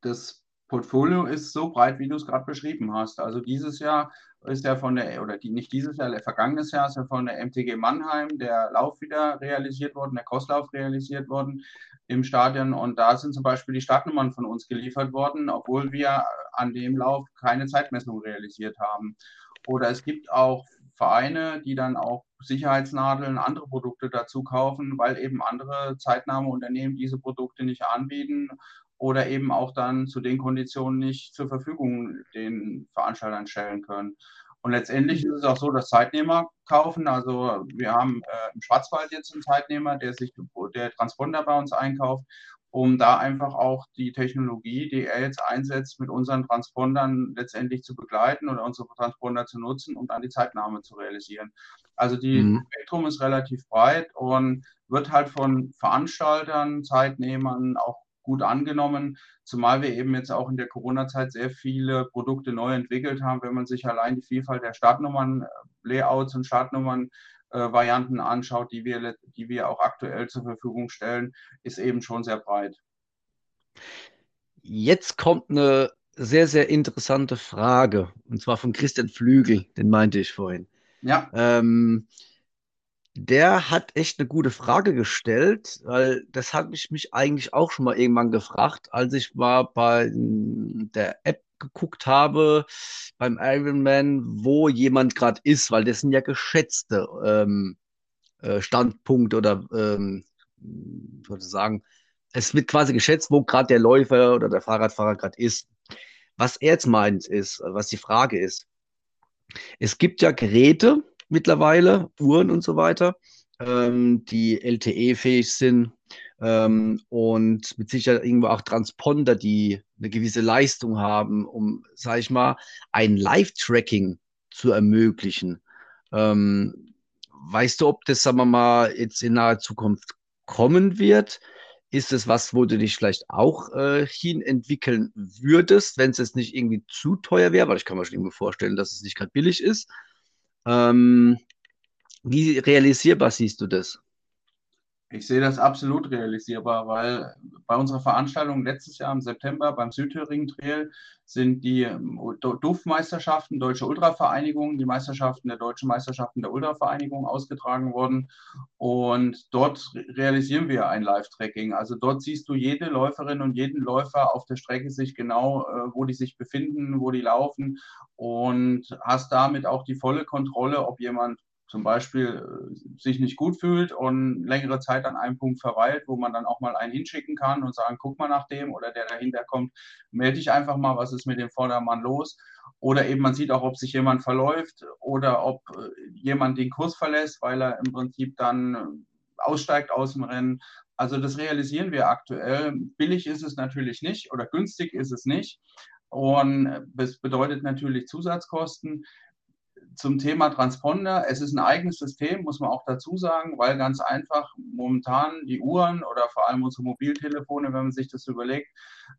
[SPEAKER 3] Das Portfolio ist so breit, wie du es gerade beschrieben hast. Also dieses Jahr ist ja von der, oder die, nicht dieses Jahr, vergangenes Jahr ist ja von der MTG Mannheim der Lauf wieder realisiert worden, der Crosslauf realisiert worden im Stadion. Und da sind zum Beispiel die Startnummern von uns geliefert worden, obwohl wir an dem Lauf keine Zeitmessung realisiert haben. Oder es gibt auch Vereine, die dann auch Sicherheitsnadeln, andere Produkte dazu kaufen, weil eben andere Zeitnahmeunternehmen diese Produkte nicht anbieten oder eben auch dann zu den Konditionen nicht zur Verfügung den Veranstaltern stellen können. Und letztendlich ist es auch so, dass Zeitnehmer kaufen. Also wir haben äh, im Schwarzwald jetzt einen Zeitnehmer, der sich der Transponder bei uns einkauft, um da einfach auch die Technologie, die er jetzt einsetzt, mit unseren Transpondern letztendlich zu begleiten oder unsere Transponder zu nutzen und dann die Zeitnahme zu realisieren. Also die mhm. Spektrum ist relativ breit und wird halt von Veranstaltern, Zeitnehmern, auch gut angenommen, zumal wir eben jetzt auch in der Corona-Zeit sehr viele Produkte neu entwickelt haben. Wenn man sich allein die Vielfalt der Startnummern, äh, Layouts und Startnummern äh, Varianten anschaut, die wir, die wir auch aktuell zur Verfügung stellen, ist eben schon sehr breit.
[SPEAKER 2] Jetzt kommt eine sehr, sehr interessante Frage, und zwar von Christian Flügel, den meinte ich vorhin. Ja. Ähm, der hat echt eine gute Frage gestellt, weil das habe ich mich eigentlich auch schon mal irgendwann gefragt, als ich mal bei der App geguckt habe, beim Ironman, wo jemand gerade ist, weil das sind ja geschätzte ähm, äh, Standpunkte oder ähm, ich würde sagen, es wird quasi geschätzt, wo gerade der Läufer oder der Fahrradfahrer gerade ist. Was er jetzt meint ist, was die Frage ist, es gibt ja Geräte, mittlerweile, Uhren und so weiter, ähm, die LTE-fähig sind ähm, und mit Sicherheit irgendwo auch Transponder, die eine gewisse Leistung haben, um, sage ich mal, ein Live-Tracking zu ermöglichen. Ähm, weißt du, ob das, sagen wir mal, jetzt in naher Zukunft kommen wird? Ist es was, wo du dich vielleicht auch äh, hin entwickeln würdest, wenn es jetzt nicht irgendwie zu teuer wäre? Weil ich kann mir schon irgendwie vorstellen, dass es nicht gerade billig ist. Ähm, wie realisierbar siehst du das?
[SPEAKER 3] Ich sehe das absolut realisierbar, weil bei unserer Veranstaltung letztes Jahr im September beim Südthüringen Trail sind die ähm, DUF-Meisterschaften, Deutsche Ultravereinigung, die Meisterschaften der Deutschen Meisterschaften der Ultravereinigung ausgetragen worden. Und dort realisieren wir ein Live-Tracking. Also dort siehst du jede Läuferin und jeden Läufer auf der Strecke sich genau, äh, wo die sich befinden, wo die laufen und hast damit auch die volle Kontrolle, ob jemand zum Beispiel äh, sich nicht gut fühlt und längere Zeit an einem Punkt verweilt, wo man dann auch mal einen hinschicken kann und sagen, guck mal nach dem oder der dahinter kommt, melde dich einfach mal, was ist mit dem Vordermann los. Oder eben man sieht auch, ob sich jemand verläuft oder ob äh, jemand den Kurs verlässt, weil er im Prinzip dann äh, aussteigt aus dem Rennen. Also das realisieren wir aktuell. Billig ist es natürlich nicht oder günstig ist es nicht. Und das bedeutet natürlich Zusatzkosten zum Thema Transponder, es ist ein eigenes System, muss man auch dazu sagen, weil ganz einfach momentan die Uhren oder vor allem unsere Mobiltelefone, wenn man sich das überlegt,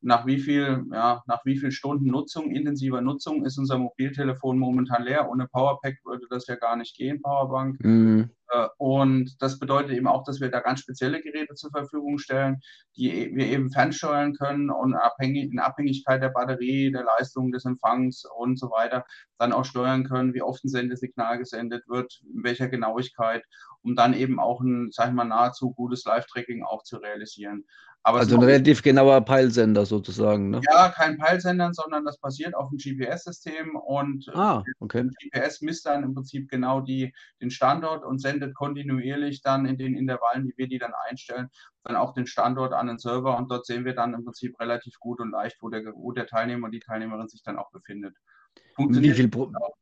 [SPEAKER 3] nach wie viel, ja, nach wie viel Stunden Nutzung, intensiver Nutzung ist unser Mobiltelefon momentan leer. Ohne Powerpack würde das ja gar nicht gehen, Powerbank. Mhm. Äh, und das bedeutet eben auch, dass wir da ganz spezielle Geräte zur Verfügung stellen, die wir eben fernsteuern können und abhängig, in Abhängigkeit der Batterie, der Leistung des Empfangs und so weiter dann auch steuern können, wie oft ein Sendesignal gesendet wird, in welcher Genauigkeit, um dann eben auch ein, sag ich mal, nahezu gutes Live-Tracking auch zu realisieren.
[SPEAKER 2] Also ein relativ genauer Peilsender sozusagen, ne?
[SPEAKER 3] Ja, kein Peilsender, sondern das basiert auf einem GPS-System und
[SPEAKER 2] äh, ah, okay.
[SPEAKER 3] GPS misst dann im Prinzip genau die, den Standort und sendet kontinuierlich dann in den Intervallen, die wir die dann einstellen, dann auch den Standort an den Server und dort sehen wir dann im Prinzip relativ gut und leicht, wo der, wo der Teilnehmer und die Teilnehmerin sich dann auch befindet.
[SPEAKER 2] Funktioniert Wie viel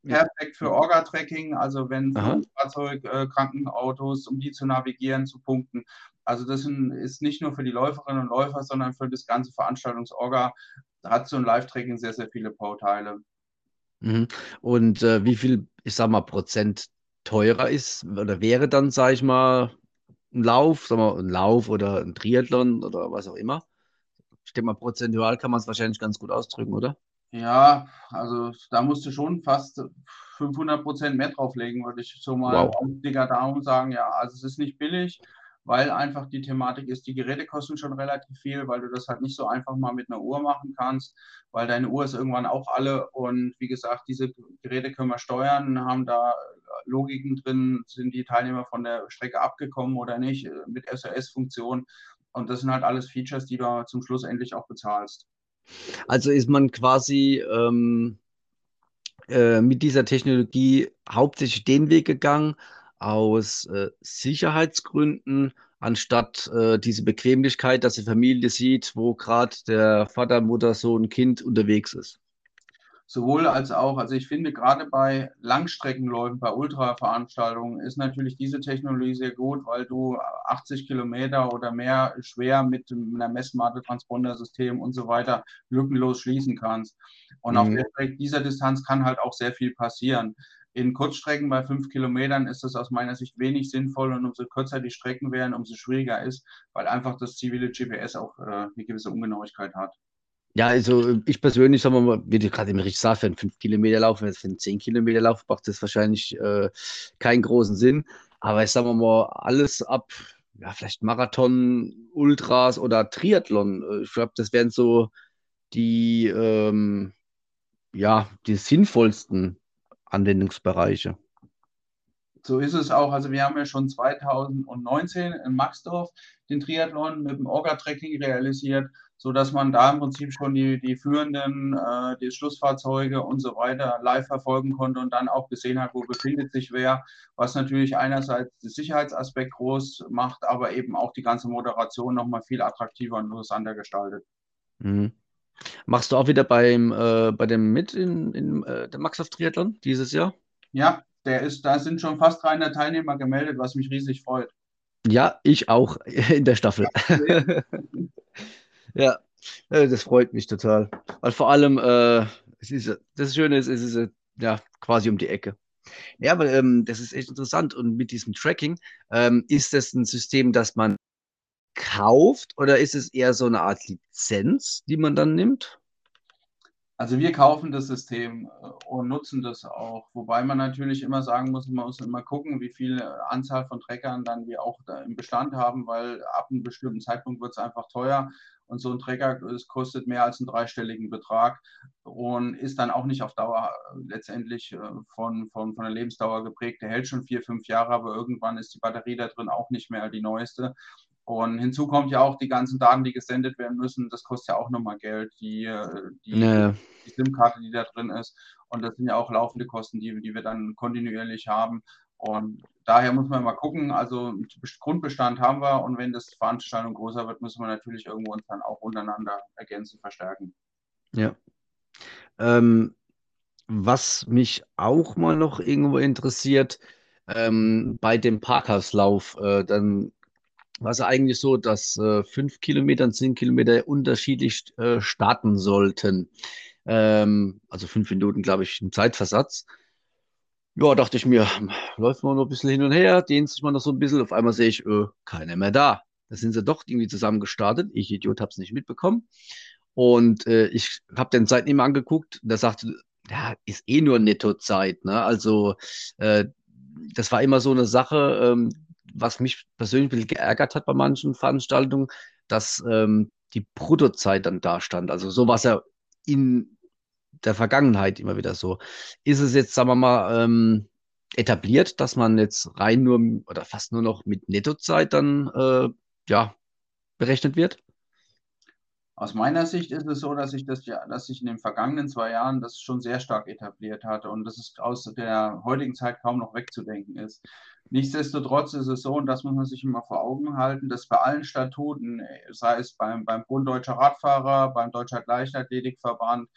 [SPEAKER 3] perfekt für Orga-Tracking, also wenn Fahrzeug, äh, Krankenautos, um die zu navigieren, zu punkten. Also das ist nicht nur für die Läuferinnen und Läufer, sondern für das ganze Veranstaltungsorga hat so ein Live-Tracking sehr, sehr viele Bauteile.
[SPEAKER 2] Mhm. Und äh, wie viel, ich sag mal, Prozent teurer ist oder wäre dann, sag ich mal, ein Lauf, sag mal, ein Lauf oder ein Triathlon oder was auch immer? Ich denke mal, prozentual kann man es wahrscheinlich ganz gut ausdrücken, oder?
[SPEAKER 3] Ja, also da musst du schon fast 500 Prozent mehr drauflegen, würde ich so mal wow. dicker Daumen sagen. Ja, also es ist nicht billig, weil einfach die Thematik ist, die Geräte kosten schon relativ viel, weil du das halt nicht so einfach mal mit einer Uhr machen kannst, weil deine Uhr ist irgendwann auch alle und wie gesagt, diese Geräte können wir steuern, haben da Logiken drin, sind die Teilnehmer von der Strecke abgekommen oder nicht, mit SOS-Funktion und das sind halt alles Features, die du zum Schluss endlich auch bezahlst.
[SPEAKER 2] Also ist man quasi ähm, äh, mit dieser Technologie hauptsächlich den Weg gegangen, aus äh, Sicherheitsgründen, anstatt äh, diese Bequemlichkeit, dass die Familie sieht, wo gerade der Vater, Mutter, Sohn, Kind unterwegs ist
[SPEAKER 3] sowohl als auch. Also ich finde gerade bei Langstreckenläufen, bei Ultraveranstaltungen ist natürlich diese Technologie sehr gut, weil du 80 Kilometer oder mehr schwer mit einer Messmatte, Transpondersystem und so weiter lückenlos schließen kannst. Und mhm. auf dieser Distanz kann halt auch sehr viel passieren. In Kurzstrecken bei fünf Kilometern ist das aus meiner Sicht wenig sinnvoll und umso kürzer die Strecken werden, umso schwieriger ist, weil einfach das zivile GPS auch äh, eine gewisse Ungenauigkeit hat.
[SPEAKER 2] Ja, also ich persönlich, sagen wir mal, wie du gerade im richtig sagst, für einen 5 Kilometer Lauf, für einen 10 Kilometer Lauf macht das wahrscheinlich äh, keinen großen Sinn. Aber ich sage mal, alles ab, ja, vielleicht Marathon, Ultras oder Triathlon. Äh, ich glaube, das wären so die, ähm, ja, die sinnvollsten Anwendungsbereiche.
[SPEAKER 3] So ist es auch. Also wir haben ja schon 2019 in Maxdorf den Triathlon mit dem Orga-Tracking realisiert so dass man da im Prinzip schon die, die führenden, äh, die Schlussfahrzeuge und so weiter live verfolgen konnte und dann auch gesehen hat, wo befindet sich wer, was natürlich einerseits den Sicherheitsaspekt groß macht, aber eben auch die ganze Moderation nochmal viel attraktiver und interessanter gestaltet.
[SPEAKER 2] Mhm. Machst du auch wieder beim, äh, bei dem mit in, in äh, der Maxov Triathlon dieses Jahr?
[SPEAKER 3] Ja, der ist, da sind schon fast 300 Teilnehmer gemeldet, was mich riesig freut.
[SPEAKER 2] Ja, ich auch in der Staffel. Ja, äh, das freut mich total. Weil vor allem, äh, es ist, das Schöne ist, es ist äh, ja quasi um die Ecke. Ja, aber ähm, das ist echt interessant. Und mit diesem Tracking, ähm, ist das ein System, das man kauft oder ist es eher so eine Art Lizenz, die man dann nimmt?
[SPEAKER 3] Also wir kaufen das System äh, und nutzen das auch, wobei man natürlich immer sagen muss, man muss immer gucken, wie viel Anzahl von Trackern dann wir auch im Bestand haben, weil ab einem bestimmten Zeitpunkt wird es einfach teuer und so ein Trecker kostet mehr als einen dreistelligen Betrag und ist dann auch nicht auf Dauer äh, letztendlich äh, von, von, von der Lebensdauer geprägt. Der hält schon vier, fünf Jahre, aber irgendwann ist die Batterie da drin auch nicht mehr die neueste. Und hinzu kommt ja auch die ganzen Daten, die gesendet werden müssen. Das kostet ja auch nochmal Geld, die, die, naja. die SIM-Karte, die da drin ist. Und das sind ja auch laufende Kosten, die, die wir dann kontinuierlich haben. Und daher muss man mal gucken, also Grundbestand haben wir und wenn das Veranstaltung größer wird, müssen wir natürlich irgendwo uns dann auch untereinander ergänzen, verstärken.
[SPEAKER 2] Ja. Ähm, was mich auch mal noch irgendwo interessiert, ähm, bei dem Parkhauslauf, äh, dann war es eigentlich so, dass äh, fünf Kilometer und zehn Kilometer unterschiedlich äh, starten sollten. Ähm, also fünf Minuten, glaube ich, im Zeitversatz. Ja, dachte ich mir, läuft man noch ein bisschen hin und her, dehnt sich mal noch so ein bisschen. Auf einmal sehe ich, äh, keiner mehr da. Da sind sie doch irgendwie zusammen gestartet. Ich, Idiot, habe es nicht mitbekommen. Und äh, ich habe den Zeitnehmer angeguckt. Der sagte, ja, ist eh nur Nettozeit. Ne? Also, äh, das war immer so eine Sache, ähm, was mich persönlich ein bisschen geärgert hat bei manchen Veranstaltungen, dass ähm, die Bruttozeit dann da stand. Also, so war es ja in der Vergangenheit immer wieder so. Ist es jetzt, sagen wir mal, ähm, etabliert, dass man jetzt rein nur oder fast nur noch mit Nettozeit dann äh, ja, berechnet wird?
[SPEAKER 3] Aus meiner Sicht ist es so, dass sich das ja, dass sich in den vergangenen zwei Jahren das schon sehr stark etabliert hat und dass es aus der heutigen Zeit kaum noch wegzudenken ist. Nichtsdestotrotz ist es so, und das muss man sich immer vor Augen halten, dass bei allen Statuten, sei es beim, beim Bund Deutscher Radfahrer, beim Deutscher Leichtathletikverband,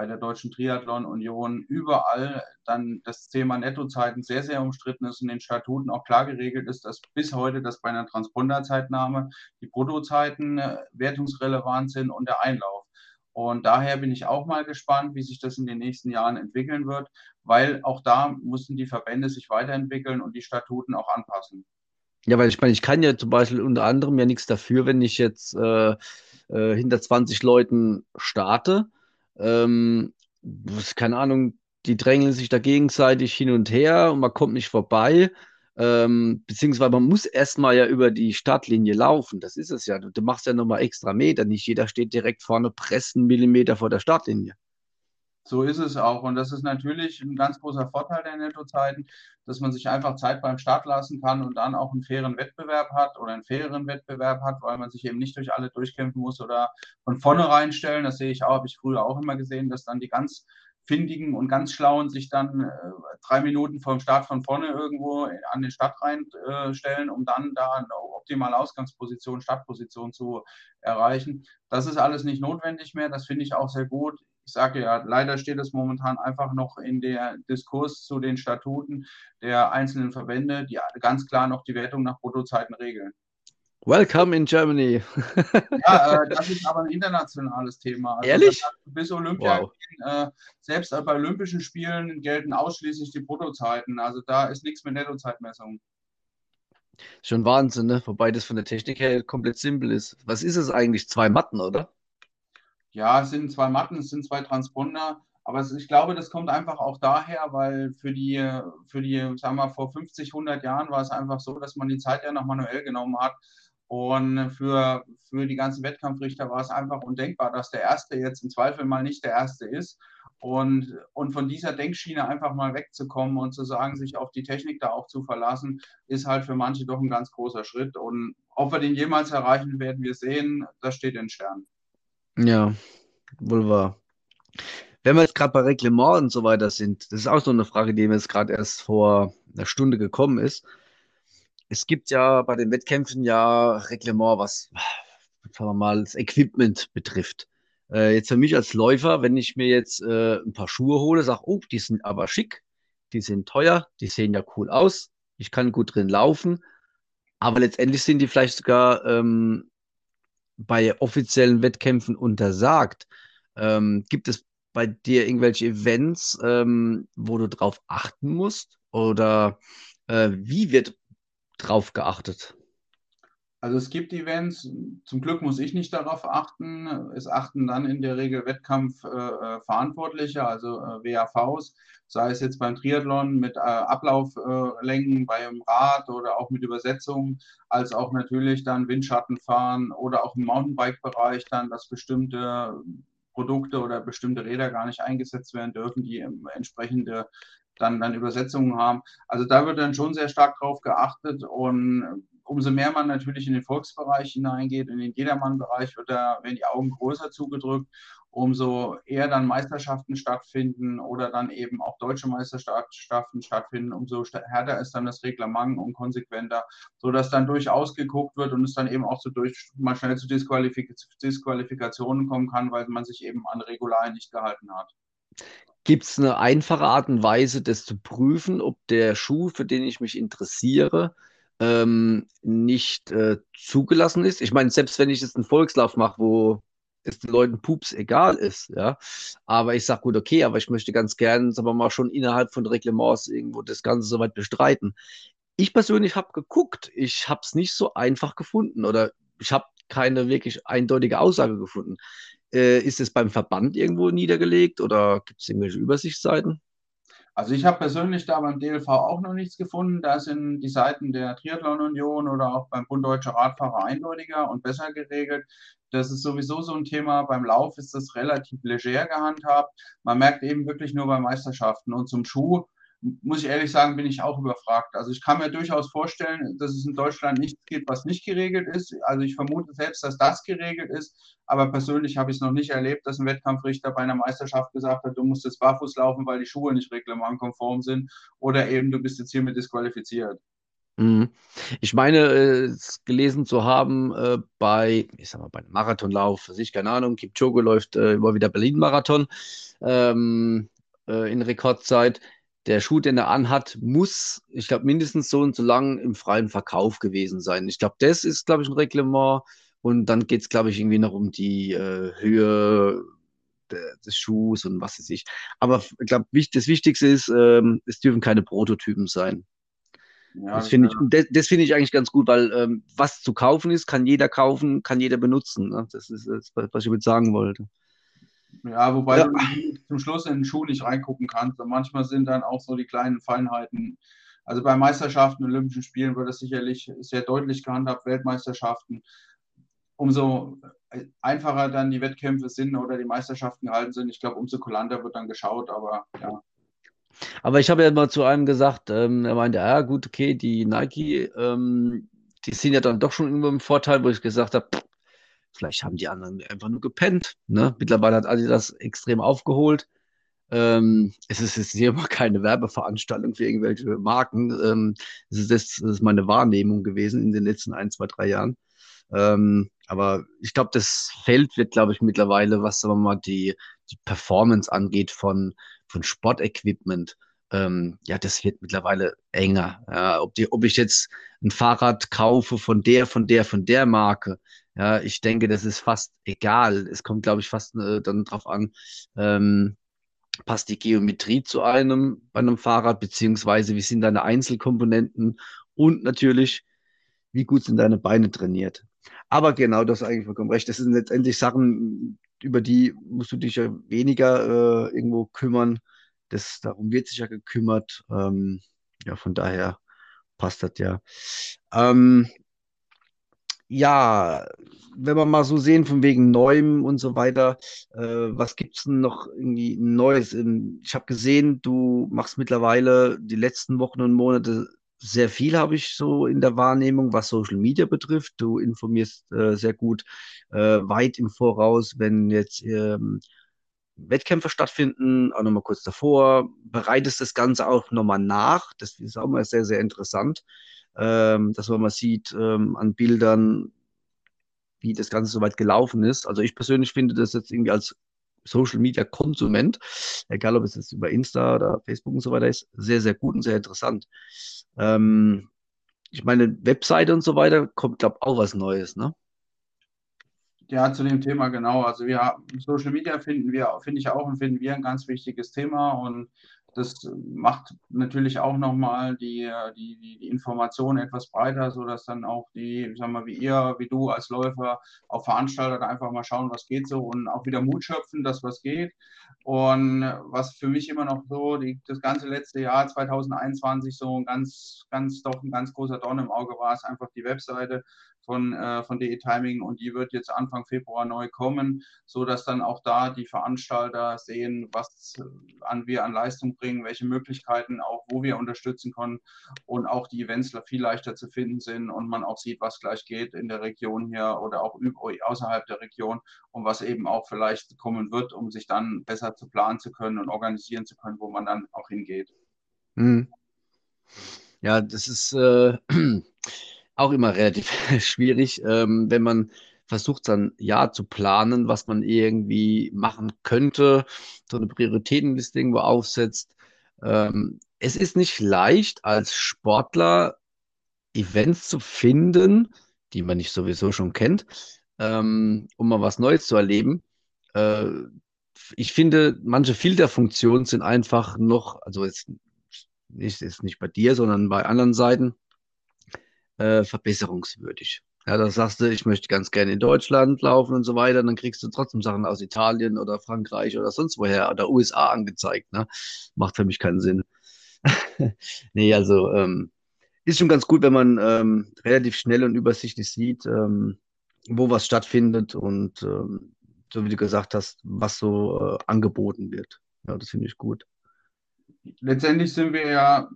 [SPEAKER 3] bei der Deutschen Triathlon Union überall dann das Thema Nettozeiten sehr, sehr umstritten ist und in den Statuten auch klar geregelt ist, dass bis heute, dass bei einer Transponderzeitnahme die Bruttozeiten äh, wertungsrelevant sind und der Einlauf. Und daher bin ich auch mal gespannt, wie sich das in den nächsten Jahren entwickeln wird, weil auch da mussten die Verbände sich weiterentwickeln und die Statuten auch anpassen.
[SPEAKER 2] Ja, weil ich meine, ich kann ja zum Beispiel unter anderem ja nichts dafür, wenn ich jetzt äh, äh, hinter 20 Leuten starte ähm, keine Ahnung, die drängeln sich da gegenseitig hin und her und man kommt nicht vorbei. Ähm, beziehungsweise man muss erstmal ja über die Startlinie laufen. Das ist es ja. Du, du machst ja nochmal extra Meter. Nicht jeder steht direkt vorne, presst einen Millimeter vor der Startlinie.
[SPEAKER 3] So ist es auch. Und das ist natürlich ein ganz großer Vorteil der Nettozeiten, dass man sich einfach Zeit beim Start lassen kann und dann auch einen fairen Wettbewerb hat oder einen faireren Wettbewerb hat, weil man sich eben nicht durch alle durchkämpfen muss oder von vornherein stellen. Das sehe ich auch, habe ich früher auch immer gesehen, dass dann die ganz Findigen und ganz Schlauen sich dann äh, drei Minuten vor dem Start von vorne irgendwo an den Start reinstellen, äh, um dann da eine optimale Ausgangsposition, Startposition zu erreichen. Das ist alles nicht notwendig mehr. Das finde ich auch sehr gut ich sage ja, leider steht es momentan einfach noch in der Diskurs zu den Statuten der einzelnen Verbände, die ganz klar noch die Wertung nach Bruttozeiten regeln.
[SPEAKER 2] Welcome in Germany.
[SPEAKER 3] ja, äh, das ist aber ein internationales Thema.
[SPEAKER 2] Also Ehrlich?
[SPEAKER 3] Bis Olympia, wow. gehen, äh, selbst bei Olympischen Spielen gelten ausschließlich die Bruttozeiten. Also da ist nichts mit Nettozeitmessungen.
[SPEAKER 2] Schon Wahnsinn, ne? Wobei das von der Technik her komplett simpel ist. Was ist es eigentlich? Zwei Matten, oder?
[SPEAKER 3] Ja, es sind zwei Matten, es sind zwei Transponder. Aber ich glaube, das kommt einfach auch daher, weil für die, für die, sagen wir mal, vor 50, 100 Jahren war es einfach so, dass man die Zeit ja noch manuell genommen hat. Und für, für die ganzen Wettkampfrichter war es einfach undenkbar, dass der Erste jetzt im Zweifel mal nicht der Erste ist. Und, und von dieser Denkschiene einfach mal wegzukommen und zu sagen, sich auf die Technik da auch zu verlassen, ist halt für manche doch ein ganz großer Schritt. Und ob wir den jemals erreichen, werden wir sehen. Das steht in Sternen.
[SPEAKER 2] Ja, wohl wahr. Wenn wir jetzt gerade bei Reglement und so weiter sind, das ist auch so eine Frage, die mir jetzt gerade erst vor einer Stunde gekommen ist. Es gibt ja bei den Wettkämpfen ja Reglement, was, sagen wir mal, das Equipment betrifft. Äh, jetzt für mich als Läufer, wenn ich mir jetzt äh, ein paar Schuhe hole, sage, oh, die sind aber schick, die sind teuer, die sehen ja cool aus, ich kann gut drin laufen, aber letztendlich sind die vielleicht sogar ähm, bei offiziellen Wettkämpfen untersagt. Ähm, gibt es bei dir irgendwelche Events, ähm, wo du drauf achten musst? Oder äh, wie wird drauf geachtet?
[SPEAKER 3] Also es gibt Events, zum Glück muss ich nicht darauf achten. Es achten dann in der Regel Wettkampfverantwortliche, äh, also äh, WAVs, sei es jetzt beim Triathlon mit äh, Ablauflängen beim Rad oder auch mit Übersetzungen, als auch natürlich dann Windschattenfahren oder auch im Mountainbike-Bereich dann, dass bestimmte Produkte oder bestimmte Räder gar nicht eingesetzt werden dürfen, die entsprechende dann, dann Übersetzungen haben. Also da wird dann schon sehr stark drauf geachtet und umso mehr man natürlich in den Volksbereich hineingeht, in den Jedermann-Bereich, wird da, werden die Augen größer zugedrückt, umso eher dann Meisterschaften stattfinden oder dann eben auch deutsche Meisterschaften stattfinden, umso härter ist dann das Reglement und konsequenter, sodass dann durchaus geguckt wird und es dann eben auch so durch, mal schnell zu Disqualifik Disqualifikationen kommen kann, weil man sich eben an Regularien nicht gehalten hat.
[SPEAKER 2] Gibt es eine einfache Art und Weise, das zu prüfen, ob der Schuh, für den ich mich interessiere, ähm, nicht äh, zugelassen ist. Ich meine, selbst wenn ich jetzt einen Volkslauf mache, wo es den Leuten pups egal ist, ja. Aber ich sage, gut, okay, aber ich möchte ganz gern, sagen wir mal, schon innerhalb von Reglements irgendwo das Ganze soweit bestreiten. Ich persönlich habe geguckt, ich habe es nicht so einfach gefunden oder ich habe keine wirklich eindeutige Aussage gefunden. Äh, ist es beim Verband irgendwo niedergelegt oder gibt es irgendwelche Übersichtsseiten?
[SPEAKER 3] Also ich habe persönlich da beim DLV auch noch nichts gefunden. Da sind die Seiten der Triathlon Union oder auch beim Bund Deutscher Radfahrer eindeutiger und besser geregelt. Das ist sowieso so ein Thema. Beim Lauf ist das relativ leger gehandhabt. Man merkt eben wirklich nur bei Meisterschaften. Und zum Schuh muss ich ehrlich sagen, bin ich auch überfragt. Also ich kann mir durchaus vorstellen, dass es in Deutschland nichts gibt, was nicht geregelt ist. Also ich vermute selbst, dass das geregelt ist. Aber persönlich habe ich es noch nicht erlebt, dass ein Wettkampfrichter bei einer Meisterschaft gesagt hat, du musst jetzt barfuß laufen, weil die Schuhe nicht reglementkonform sind. Oder eben, du bist jetzt hiermit disqualifiziert.
[SPEAKER 2] Mhm. Ich meine, äh, gelesen zu haben, äh, bei, ich sag mal, bei einem Marathonlauf, sich, keine Ahnung, Kipchoge läuft äh, immer wieder Berlin-Marathon ähm, äh, in Rekordzeit der Schuh, den er anhat, muss, ich glaube, mindestens so und so lang im freien Verkauf gewesen sein. Ich glaube, das ist, glaube ich, ein Reglement. Und dann geht es, glaube ich, irgendwie noch um die äh, Höhe de, des Schuhs und was weiß ich. Aber ich glaube, das Wichtigste ist, ähm, es dürfen keine Prototypen sein. Ja, das finde ich, das, das finde ich eigentlich ganz gut, weil ähm, was zu kaufen ist, kann jeder kaufen, kann jeder benutzen. Ne? Das ist das, was ich damit sagen wollte.
[SPEAKER 3] Ja, wobei ja. du zum Schluss in den Schuh nicht reingucken kannst. Und manchmal sind dann auch so die kleinen Feinheiten. Also bei Meisterschaften, Olympischen Spielen wird das sicherlich sehr deutlich gehandhabt, Weltmeisterschaften. Umso einfacher dann die Wettkämpfe sind oder die Meisterschaften gehalten sind, ich glaube, umso kulanter wird dann geschaut, aber ja.
[SPEAKER 2] Aber ich habe ja mal zu einem gesagt, ähm, er meinte, ja gut, okay, die Nike, ähm, die sind ja dann doch schon irgendwo im Vorteil, wo ich gesagt habe, Vielleicht haben die anderen einfach nur gepennt. Ne? Mittlerweile hat Adidas extrem aufgeholt. Ähm, es ist jetzt hier immer keine Werbeveranstaltung für irgendwelche Marken. Ähm, es ist das, ist meine Wahrnehmung gewesen in den letzten ein, zwei, drei Jahren. Ähm, aber ich glaube, das Feld wird, glaube ich, mittlerweile, was sagen wir mal die, die Performance angeht von, von Sportequipment, ähm, ja, das wird mittlerweile enger. Ja, ob, die, ob ich jetzt ein Fahrrad kaufe von der, von der, von der Marke, ja, ich denke, das ist fast egal. Es kommt, glaube ich, fast äh, dann drauf an, ähm, passt die Geometrie zu einem bei einem Fahrrad, beziehungsweise wie sind deine Einzelkomponenten und natürlich, wie gut sind deine Beine trainiert. Aber genau, das ist eigentlich vollkommen recht. Das sind letztendlich Sachen, über die musst du dich ja weniger äh, irgendwo kümmern. Das, darum wird sich ja gekümmert. Ähm, ja, von daher passt das ja. Ähm, ja, wenn wir mal so sehen, von wegen Neuem und so weiter, äh, was gibt es denn noch irgendwie Neues? Ich habe gesehen, du machst mittlerweile die letzten Wochen und Monate sehr viel, habe ich so in der Wahrnehmung, was Social Media betrifft. Du informierst äh, sehr gut äh, weit im Voraus, wenn jetzt ähm, Wettkämpfe stattfinden, auch nochmal kurz davor, bereitest das Ganze auch nochmal nach. Das ist auch mal sehr, sehr interessant ähm, dass man mal sieht ähm, an Bildern, wie das Ganze soweit gelaufen ist. Also ich persönlich finde das jetzt irgendwie als Social Media Konsument, egal ob es jetzt über Insta oder Facebook und so weiter ist, sehr, sehr gut und sehr interessant. Ähm, ich meine, Webseite und so weiter kommt, glaube ich, auch was Neues, ne?
[SPEAKER 3] Ja, zu dem Thema genau. Also wir Social Media finden wir, finde ich auch und finden wir ein ganz wichtiges Thema und das macht natürlich auch nochmal die, die, die Information etwas breiter, sodass dann auch die, sagen wir, wie ihr, wie du als Läufer, auch Veranstalter einfach mal schauen, was geht so und auch wieder Mut schöpfen, dass was geht. Und was für mich immer noch so die, das ganze letzte Jahr 2021 so ein ganz, ganz, doch ein ganz großer Dorn im Auge war, ist einfach die Webseite von, äh, von DE Timing und die wird jetzt Anfang Februar neu kommen, sodass dann auch da die Veranstalter sehen, was an wir an Leistung bringen, welche Möglichkeiten auch, wo wir unterstützen können und auch die Events viel leichter zu finden sind und man auch sieht, was gleich geht in der Region hier oder auch außerhalb der Region und was eben auch vielleicht kommen wird, um sich dann besser zu planen zu können und organisieren zu können, wo man dann auch hingeht.
[SPEAKER 2] Mhm. Ja, das ist äh, auch immer relativ schwierig, ähm, wenn man versucht, sein Jahr zu planen, was man irgendwie machen könnte, so eine Prioritätenliste irgendwo aufsetzt. Ähm, es ist nicht leicht, als Sportler Events zu finden, die man nicht sowieso schon kennt, ähm, um mal was Neues zu erleben. Äh, ich finde, manche Filterfunktionen sind einfach noch, also jetzt nicht, ist nicht bei dir, sondern bei anderen Seiten, äh, verbesserungswürdig. Ja, da sagst du, ich möchte ganz gerne in Deutschland laufen und so weiter, dann kriegst du trotzdem Sachen aus Italien oder Frankreich oder sonst woher oder USA angezeigt. Ne? Macht für mich keinen Sinn. nee, also ähm, ist schon ganz gut, wenn man ähm, relativ schnell und übersichtlich sieht, ähm, wo was stattfindet und ähm, so wie du gesagt hast, was so äh, angeboten wird. Ja, das finde ich gut.
[SPEAKER 3] Letztendlich sind wir ja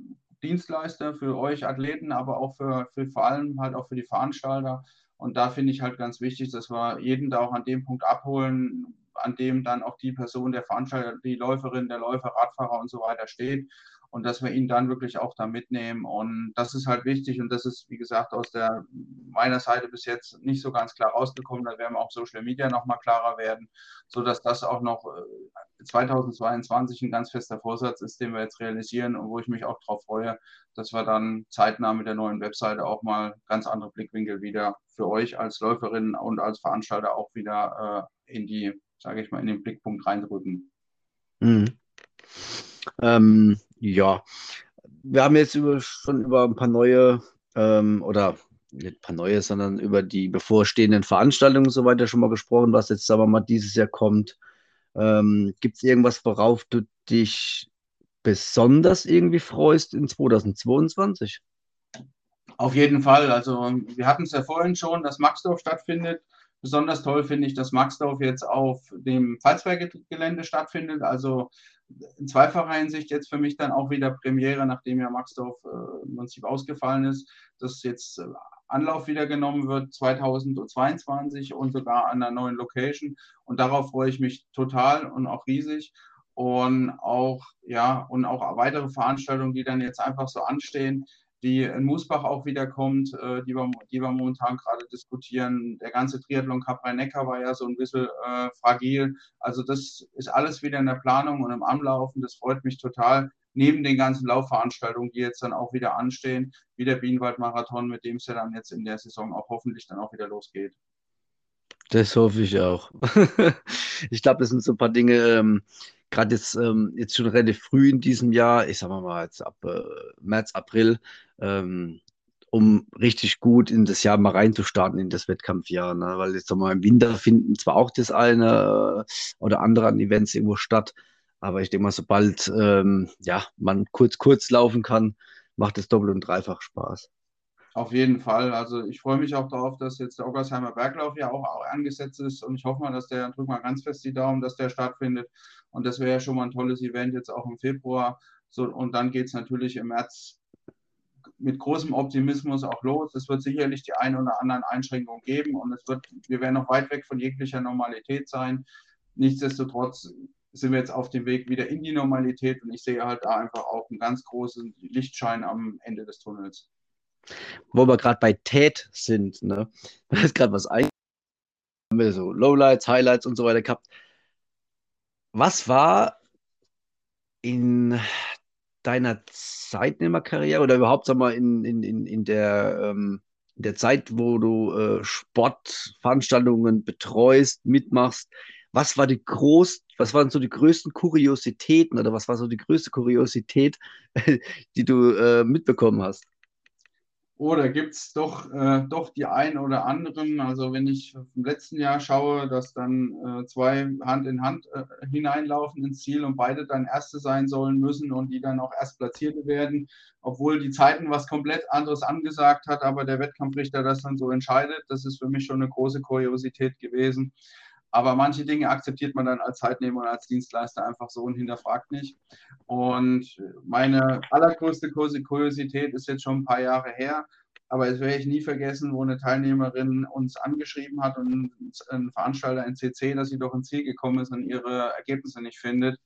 [SPEAKER 3] Dienstleister für euch Athleten, aber auch für, für vor allem halt auch für die Veranstalter. Und da finde ich halt ganz wichtig, dass wir jeden da auch an dem Punkt abholen, an dem dann auch die Person, der Veranstalter, die Läuferin, der Läufer, Radfahrer und so weiter steht und dass wir ihn dann wirklich auch da mitnehmen. Und das ist halt wichtig und das ist, wie gesagt, aus der meiner Seite bis jetzt nicht so ganz klar rausgekommen. Da werden wir auch Social Media nochmal klarer werden, sodass das auch noch 2022 äh, ein ganz fester Vorsatz ist, den wir jetzt realisieren und wo ich mich auch darauf freue, dass wir dann zeitnah mit der neuen Webseite auch mal ganz andere Blickwinkel wieder für euch als Läuferin und als Veranstalter auch wieder äh, in die, sage ich mal, in den Blickpunkt reindrücken.
[SPEAKER 2] Mhm. Ähm, ja, wir haben jetzt über, schon über ein paar neue ähm, oder nicht ein paar neue, sondern über die bevorstehenden Veranstaltungen und so weiter schon mal gesprochen, was jetzt aber mal dieses Jahr kommt. Ähm, Gibt es irgendwas, worauf du dich besonders irgendwie freust in 2022?
[SPEAKER 3] Auf jeden Fall. Also wir hatten es ja vorhin schon, dass Maxdorf stattfindet. Besonders toll finde ich, dass Maxdorf jetzt auf dem Pfalzberg-Gelände stattfindet. Also in zweifacher Hinsicht jetzt für mich dann auch wieder Premiere, nachdem ja Maxdorf äh, im Prinzip ausgefallen ist, dass jetzt äh, Anlauf wieder genommen wird 2022 und sogar an einer neuen Location. Und darauf freue ich mich total und auch riesig. Und auch, ja, und auch weitere Veranstaltungen, die dann jetzt einfach so anstehen die in Musbach auch wieder kommt, äh, die, wir, die wir momentan gerade diskutieren. Der ganze Triathlon Cup Rhein-Neckar war ja so ein bisschen äh, fragil. Also das ist alles wieder in der Planung und im Anlaufen. Das freut mich total. Neben den ganzen Laufveranstaltungen, die jetzt dann auch wieder anstehen, wie der Bienenwald-Marathon, mit dem es ja dann jetzt in der Saison auch hoffentlich dann auch wieder losgeht.
[SPEAKER 2] Das hoffe ich auch. ich glaube, das sind so ein paar Dinge, ähm, gerade jetzt, ähm, jetzt schon relativ früh in diesem Jahr, ich sag mal jetzt ab äh, März, April, ähm, um richtig gut in das Jahr mal reinzustarten, in das Wettkampfjahr. Ne? Weil jetzt mal im Winter finden zwar auch das eine äh, oder andere an Events irgendwo statt, aber ich denke mal, sobald ähm, ja, man kurz, kurz laufen kann, macht es doppelt und dreifach Spaß.
[SPEAKER 3] Auf jeden Fall. Also ich freue mich auch darauf, dass jetzt der Oggersheimer Berglauf ja auch, auch angesetzt ist und ich hoffe mal, dass der, drück mal ganz fest die Daumen, dass der stattfindet und das wäre ja schon mal ein tolles Event jetzt auch im Februar. So, und dann geht es natürlich im März mit großem Optimismus auch los. Es wird sicherlich die ein oder anderen Einschränkungen geben und es wird, wir werden noch weit weg von jeglicher Normalität sein. Nichtsdestotrotz sind wir jetzt auf dem Weg wieder in die Normalität und ich sehe halt da einfach auch einen ganz großen Lichtschein am Ende des Tunnels
[SPEAKER 2] wo wir gerade bei Tät sind, ne? Da ist gerade was ein. Haben wir so Lowlights, Highlights und so weiter gehabt. Was war in deiner Zeitnehmerkarriere oder überhaupt, sag mal, in, in, in, in der, ähm, in der Zeit, wo du äh, Sportveranstaltungen betreust, mitmachst, was war die groß, was waren so die größten Kuriositäten oder was war so die größte Kuriosität, die du äh, mitbekommen hast?
[SPEAKER 3] Oh, da gibt es doch, äh, doch die einen oder anderen. Also wenn ich im letzten Jahr schaue, dass dann äh, zwei Hand in Hand äh, hineinlaufen ins Ziel und beide dann Erste sein sollen müssen und die dann auch Erstplatzierte werden, obwohl die Zeiten was komplett anderes angesagt hat, aber der Wettkampfrichter das dann so entscheidet. Das ist für mich schon eine große Kuriosität gewesen. Aber manche Dinge akzeptiert man dann als Zeitnehmer und als Dienstleister einfach so und hinterfragt nicht. Und meine allergrößte Kuriosität ist jetzt schon ein paar Jahre her, aber es werde ich nie vergessen, wo eine Teilnehmerin uns angeschrieben hat und ein Veranstalter in CC, dass sie doch ins Ziel gekommen ist und ihre Ergebnisse nicht findet.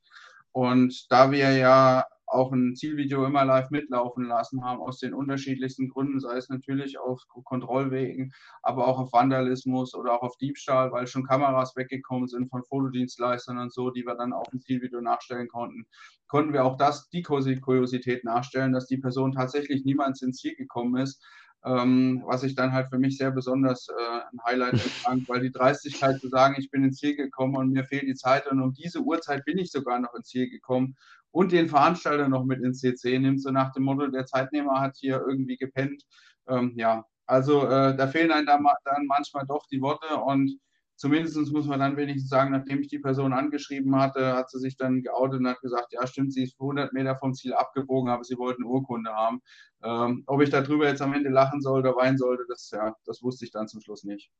[SPEAKER 3] Und da wir ja auch ein Zielvideo immer live mitlaufen lassen haben, aus den unterschiedlichsten Gründen, sei es natürlich auf Kontrollwegen, aber auch auf Vandalismus oder auch auf Diebstahl, weil schon Kameras weggekommen sind von Fotodienstleistern und so, die wir dann auf dem Zielvideo nachstellen konnten, konnten wir auch das, die Kuriosität nachstellen, dass die Person tatsächlich niemals ins Ziel gekommen ist, ähm, was ich dann halt für mich sehr besonders äh, ein Highlight empfand, weil die Dreistigkeit zu sagen, ich bin ins Ziel gekommen und mir fehlt die Zeit und um diese Uhrzeit bin ich sogar noch ins Ziel gekommen und den Veranstalter noch mit ins CC nimmt, so nach dem Motto, der Zeitnehmer hat hier irgendwie gepennt. Ähm, ja, also äh, da fehlen einem dann, dann manchmal doch die Worte und zumindest muss man dann wenigstens sagen, nachdem ich die Person angeschrieben hatte, hat sie sich dann geoutet und hat gesagt, ja stimmt, sie ist 100 Meter vom Ziel abgebogen, aber sie wollten eine Urkunde haben. Ähm, ob ich darüber jetzt am Ende lachen soll oder weinen sollte, das, ja, das wusste ich dann zum Schluss nicht.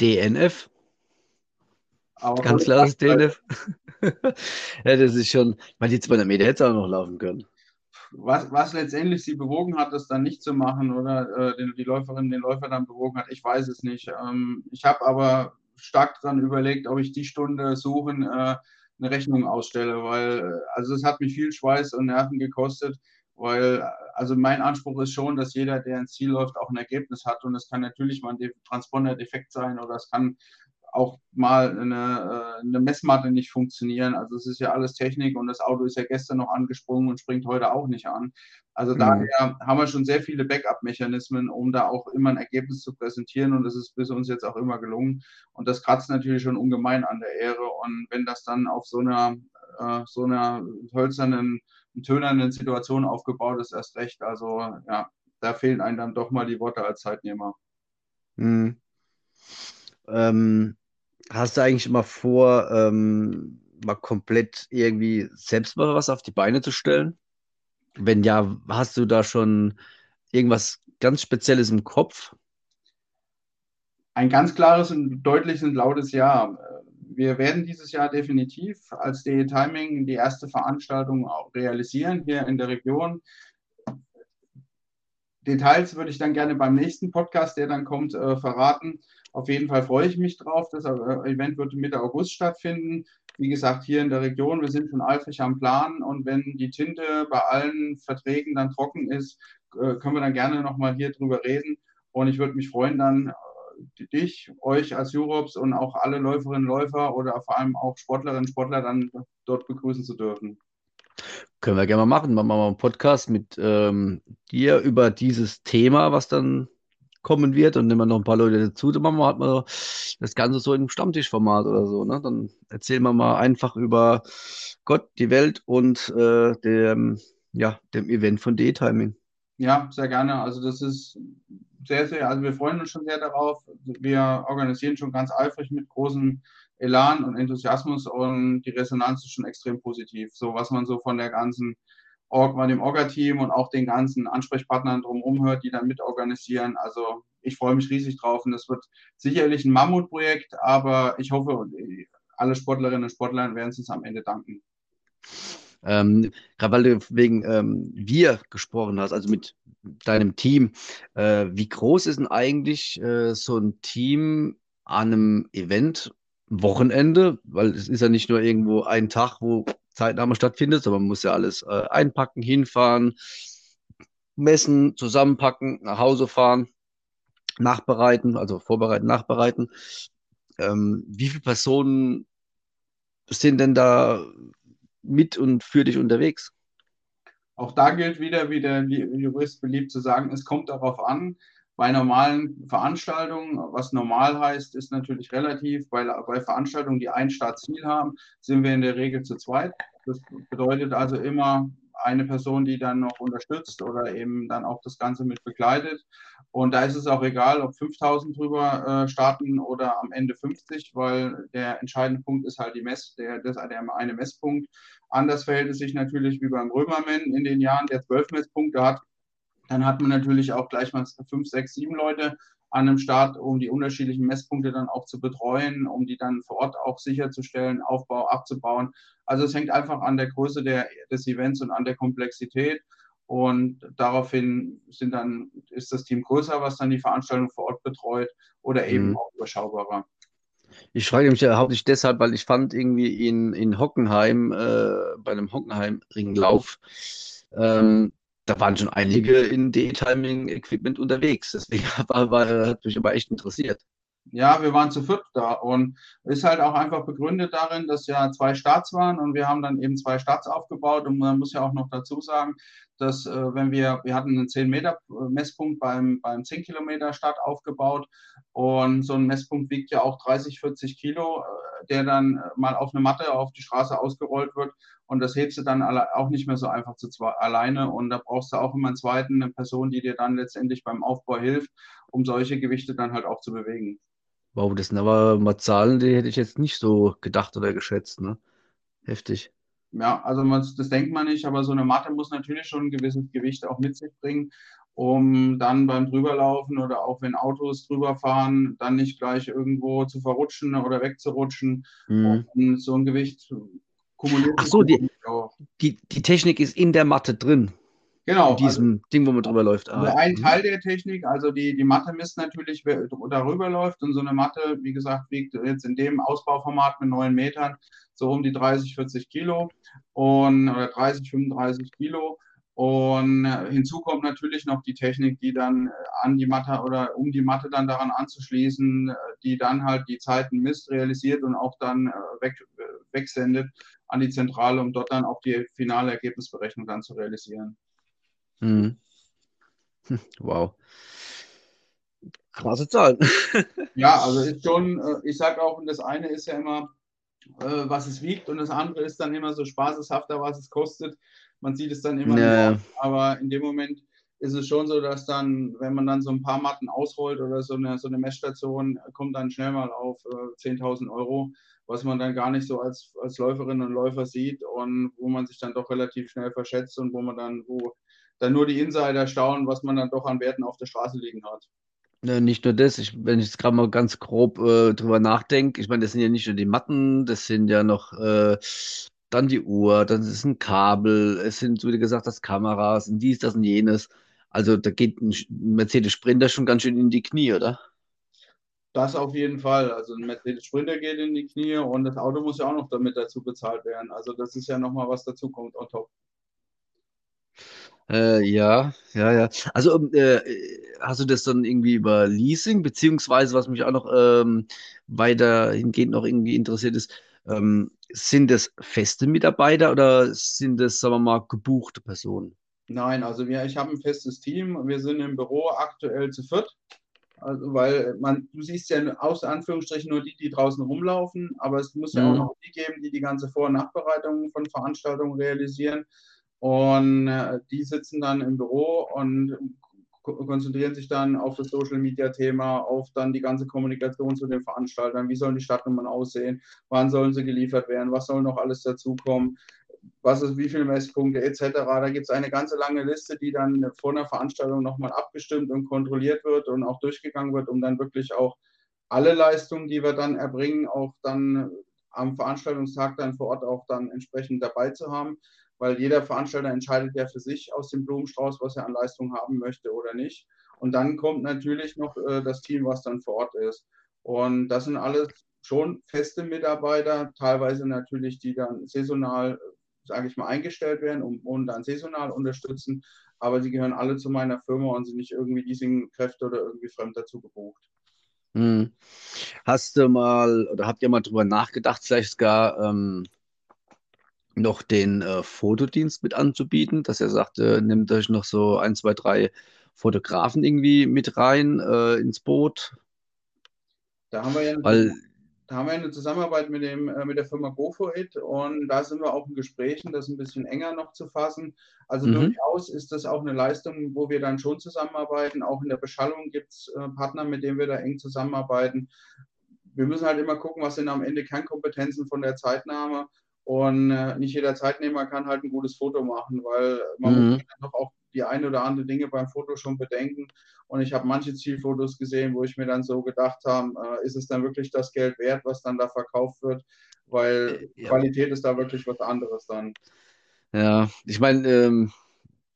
[SPEAKER 2] DNF. Aber Ganz klares DNF. ja, das ist schon, weil die 200 Meter hätte auch noch laufen können.
[SPEAKER 3] Was, was letztendlich sie bewogen hat, das dann nicht zu machen oder äh, die Läuferin, den Läufer dann bewogen hat, ich weiß es nicht. Ähm, ich habe aber stark daran überlegt, ob ich die Stunde suchen äh, eine Rechnung ausstelle, weil äh, also es hat mich viel Schweiß und Nerven gekostet, weil also mein Anspruch ist schon, dass jeder, der ins Ziel läuft, auch ein Ergebnis hat und es kann natürlich mal ein Transponder-Defekt sein oder es kann auch mal eine, äh, eine Messmatte nicht funktionieren. Also es ist ja alles Technik und das Auto ist ja gestern noch angesprungen und springt heute auch nicht an. Also mhm. daher haben wir schon sehr viele Backup-Mechanismen, um da auch immer ein Ergebnis zu präsentieren und das ist bis uns jetzt auch immer gelungen. Und das kratzt natürlich schon ungemein an der Ehre. Und wenn das dann auf so einer, äh, so einer hölzernen, tönernen Situation aufgebaut ist, erst recht. Also ja, da fehlen einem dann doch mal die Worte als Zeitnehmer.
[SPEAKER 2] Mhm. Ähm, Hast du eigentlich immer vor, ähm, mal komplett irgendwie selbst mal was auf die Beine zu stellen? Wenn ja, hast du da schon irgendwas ganz Spezielles im Kopf?
[SPEAKER 3] Ein ganz klares und deutliches und lautes Ja. Wir werden dieses Jahr definitiv als DE Timing die erste Veranstaltung auch realisieren hier in der Region. Details würde ich dann gerne beim nächsten Podcast, der dann kommt, äh, verraten. Auf jeden Fall freue ich mich drauf. Das äh, Event wird Mitte August stattfinden. Wie gesagt, hier in der Region, wir sind schon eifrig am Plan und wenn die Tinte bei allen Verträgen dann trocken ist, äh, können wir dann gerne nochmal hier drüber reden. Und ich würde mich freuen, dann äh, dich, euch als Europs und auch alle Läuferinnen, Läufer oder vor allem auch Sportlerinnen, Sportler dann dort begrüßen zu dürfen.
[SPEAKER 2] Können wir gerne mal machen. Machen wir mal einen Podcast mit ähm, dir über dieses Thema, was dann kommen wird und nehmen wir noch ein paar Leute dazu, dann machen wir halt mal das Ganze so im Stammtischformat oder so. Ne? Dann erzählen wir mal einfach über Gott, die Welt und äh, dem, ja, dem Event von D-Timing.
[SPEAKER 3] Ja, sehr gerne. Also das ist sehr, sehr, also wir freuen uns schon sehr darauf. Wir organisieren schon ganz eifrig mit großem Elan und Enthusiasmus und die Resonanz ist schon extrem positiv. So was man so von der ganzen Org, dem Orga-Team und auch den ganzen Ansprechpartnern drumherum hört, die dann mitorganisieren. Also ich freue mich riesig drauf und es wird sicherlich ein Mammutprojekt, aber ich hoffe, alle Sportlerinnen und Sportler werden es uns am Ende danken.
[SPEAKER 2] Ähm, gerade weil du wegen ähm, wir gesprochen hast, also mit deinem Team, äh, wie groß ist denn eigentlich äh, so ein Team an einem Event Wochenende? Weil es ist ja nicht nur irgendwo ein Tag, wo Zeitnahme stattfindet, aber man muss ja alles äh, einpacken, hinfahren, messen, zusammenpacken, nach Hause fahren, nachbereiten, also vorbereiten, nachbereiten. Ähm, wie viele Personen sind denn da mit und für dich unterwegs?
[SPEAKER 3] Auch da gilt wieder, wie der Jurist beliebt zu sagen, es kommt darauf an, bei normalen Veranstaltungen, was normal heißt, ist natürlich relativ. Bei, bei Veranstaltungen, die ein Startziel haben, sind wir in der Regel zu zweit. Das bedeutet also immer eine Person, die dann noch unterstützt oder eben dann auch das Ganze mit begleitet. Und da ist es auch egal, ob 5000 drüber äh, starten oder am Ende 50, weil der entscheidende Punkt ist halt die Mess, der, das, der eine Messpunkt. Anders verhält es sich natürlich wie beim Römerman in den Jahren, der zwölf Messpunkte hat dann hat man natürlich auch gleich mal fünf, sechs, sieben Leute an einem Start, um die unterschiedlichen Messpunkte dann auch zu betreuen, um die dann vor Ort auch sicherzustellen, Aufbau abzubauen. Also es hängt einfach an der Größe der, des Events und an der Komplexität. Und daraufhin sind dann, ist das Team größer, was dann die Veranstaltung vor Ort betreut oder eben mhm. auch überschaubarer.
[SPEAKER 2] Ich frage mich ja hauptsächlich deshalb, weil ich fand irgendwie in, in Hockenheim, äh, bei einem Hockenheim-Ringlauf, ähm, da waren schon einige in D-Timing-Equipment unterwegs. Deswegen war, war, hat mich aber echt interessiert.
[SPEAKER 3] Ja, wir waren zu viert da und ist halt auch einfach begründet darin, dass ja zwei Starts waren und wir haben dann eben zwei Starts aufgebaut und man muss ja auch noch dazu sagen, dass äh, wenn wir, wir hatten einen 10 Meter Messpunkt beim, beim 10 Kilometer Start aufgebaut und so ein Messpunkt wiegt ja auch 30, 40 Kilo, äh, der dann äh, mal auf eine Matte auf die Straße ausgerollt wird und das hebst du dann auch nicht mehr so einfach zu zwei, alleine und da brauchst du auch immer einen zweiten, eine Person, die dir dann letztendlich beim Aufbau hilft, um solche Gewichte dann halt auch zu bewegen.
[SPEAKER 2] Wow, das sind aber mal Zahlen, die hätte ich jetzt nicht so gedacht oder geschätzt, ne? Heftig.
[SPEAKER 3] Ja, also man, das denkt man nicht, aber so eine Matte muss natürlich schon ein gewisses Gewicht auch mit sich bringen, um dann beim Drüberlaufen oder auch wenn Autos drüber fahren, dann nicht gleich irgendwo zu verrutschen oder wegzurutschen.
[SPEAKER 2] Mhm.
[SPEAKER 3] Und so ein Gewicht kumuliert.
[SPEAKER 2] Ach so, die, die, die Technik ist in der Matte drin.
[SPEAKER 3] Genau.
[SPEAKER 2] Diesem also, Ding, wo man drüber läuft.
[SPEAKER 3] Also ein mhm. Teil der Technik, also die, die Matte misst natürlich, wer darüber läuft. Und so eine Matte, wie gesagt, wiegt jetzt in dem Ausbauformat mit 9 Metern so um die 30, 40 Kilo und oder 30, 35 Kilo. Und hinzu kommt natürlich noch die Technik, die dann an die Matte oder um die Matte dann daran anzuschließen, die dann halt die Zeiten misst, realisiert und auch dann weg, wegsendet an die Zentrale, um dort dann auch die finale Ergebnisberechnung dann zu realisieren.
[SPEAKER 2] Mhm. Wow. Krasse Zahlen.
[SPEAKER 3] ja, also ist schon, äh, ich sage auch, das eine ist ja immer, äh, was es wiegt und das andere ist dann immer so spaßeshafter, was es kostet. Man sieht es dann immer,
[SPEAKER 2] ja.
[SPEAKER 3] Nicht, aber in dem Moment ist es schon so, dass dann, wenn man dann so ein paar Matten ausrollt oder so eine, so eine Messstation, kommt dann schnell mal auf äh, 10.000 Euro, was man dann gar nicht so als, als Läuferin und Läufer sieht und wo man sich dann doch relativ schnell verschätzt und wo man dann, wo dann nur die Insider staunen, was man dann doch an Werten auf der Straße liegen hat.
[SPEAKER 2] Ja, nicht nur das, ich, wenn ich jetzt gerade mal ganz grob äh, drüber nachdenke, ich meine, das sind ja nicht nur die Matten, das sind ja noch äh, dann die Uhr, dann ist ein Kabel, es sind, wie gesagt hast, Kameras und dies, das und jenes. Also da geht ein Mercedes Sprinter schon ganz schön in die Knie, oder?
[SPEAKER 3] Das auf jeden Fall. Also ein Mercedes Sprinter geht in die Knie und das Auto muss ja auch noch damit dazu bezahlt werden. Also das ist ja nochmal was dazu kommt on top.
[SPEAKER 2] Äh, ja, ja, ja. Also äh, hast du das dann irgendwie über Leasing, beziehungsweise was mich auch noch ähm, weiterhingehend noch irgendwie interessiert ist, ähm, sind das feste Mitarbeiter oder sind das, sagen wir mal, gebuchte Personen?
[SPEAKER 3] Nein, also wir, ich habe ein festes Team. Wir sind im Büro aktuell zu viert. Also, weil man, du siehst ja aus Anführungsstrichen nur die, die draußen rumlaufen, aber es muss ja mhm. auch noch die geben, die die ganze Vor- und Nachbereitung von Veranstaltungen realisieren. Und äh, die sitzen dann im Büro und konzentrieren sich dann auf das Social Media Thema, auf dann die ganze Kommunikation zu den Veranstaltern. Wie sollen die Stadtnummern aussehen? Wann sollen sie geliefert werden? Was soll noch alles dazukommen? Was ist, wie viele Messpunkte etc. Da gibt es eine ganze lange Liste, die dann vor einer Veranstaltung nochmal abgestimmt und kontrolliert wird und auch durchgegangen wird, um dann wirklich auch alle Leistungen, die wir dann erbringen, auch dann am Veranstaltungstag dann vor Ort auch dann entsprechend dabei zu haben weil jeder Veranstalter entscheidet ja für sich aus dem Blumenstrauß, was er an Leistung haben möchte oder nicht. Und dann kommt natürlich noch äh, das Team, was dann vor Ort ist. Und das sind alles schon feste Mitarbeiter, teilweise natürlich, die dann saisonal, sage ich mal, eingestellt werden und, und dann saisonal unterstützen. Aber sie gehören alle zu meiner Firma und sind nicht irgendwie Leasingkräfte oder irgendwie fremd dazu gebucht.
[SPEAKER 2] Hm. Hast du mal oder habt ihr mal drüber nachgedacht, vielleicht gar ähm, noch den äh, Fotodienst mit anzubieten, dass er sagt, äh, nehmt euch noch so ein, zwei, drei Fotografen irgendwie mit rein äh, ins Boot.
[SPEAKER 3] Da haben wir ja eine,
[SPEAKER 2] Weil,
[SPEAKER 3] da haben wir eine Zusammenarbeit mit, dem, äh, mit der Firma GoForIt und da sind wir auch in Gesprächen, das ein bisschen enger noch zu fassen. Also
[SPEAKER 2] Mhm.
[SPEAKER 3] durchaus ist das auch eine Leistung, wo wir dann schon zusammenarbeiten. Auch in der Beschallung gibt es äh, Partner, mit denen wir da eng zusammenarbeiten. Wir müssen halt immer gucken, was sind am Ende Kernkompetenzen von der Zeitnahme und äh, nicht jeder Zeitnehmer kann halt ein gutes Foto machen, weil man
[SPEAKER 2] Mhm.
[SPEAKER 3] muss noch auch die ein oder andere Dinge beim Foto schon bedenken. Und ich habe manche Zielfotos gesehen, wo ich mir dann so gedacht habe, äh, ist es dann wirklich das Geld wert, was dann da verkauft wird? Weil
[SPEAKER 2] Äh, ja.
[SPEAKER 3] Qualität ist da wirklich was anderes dann.
[SPEAKER 2] Ja, ich meine, ähm,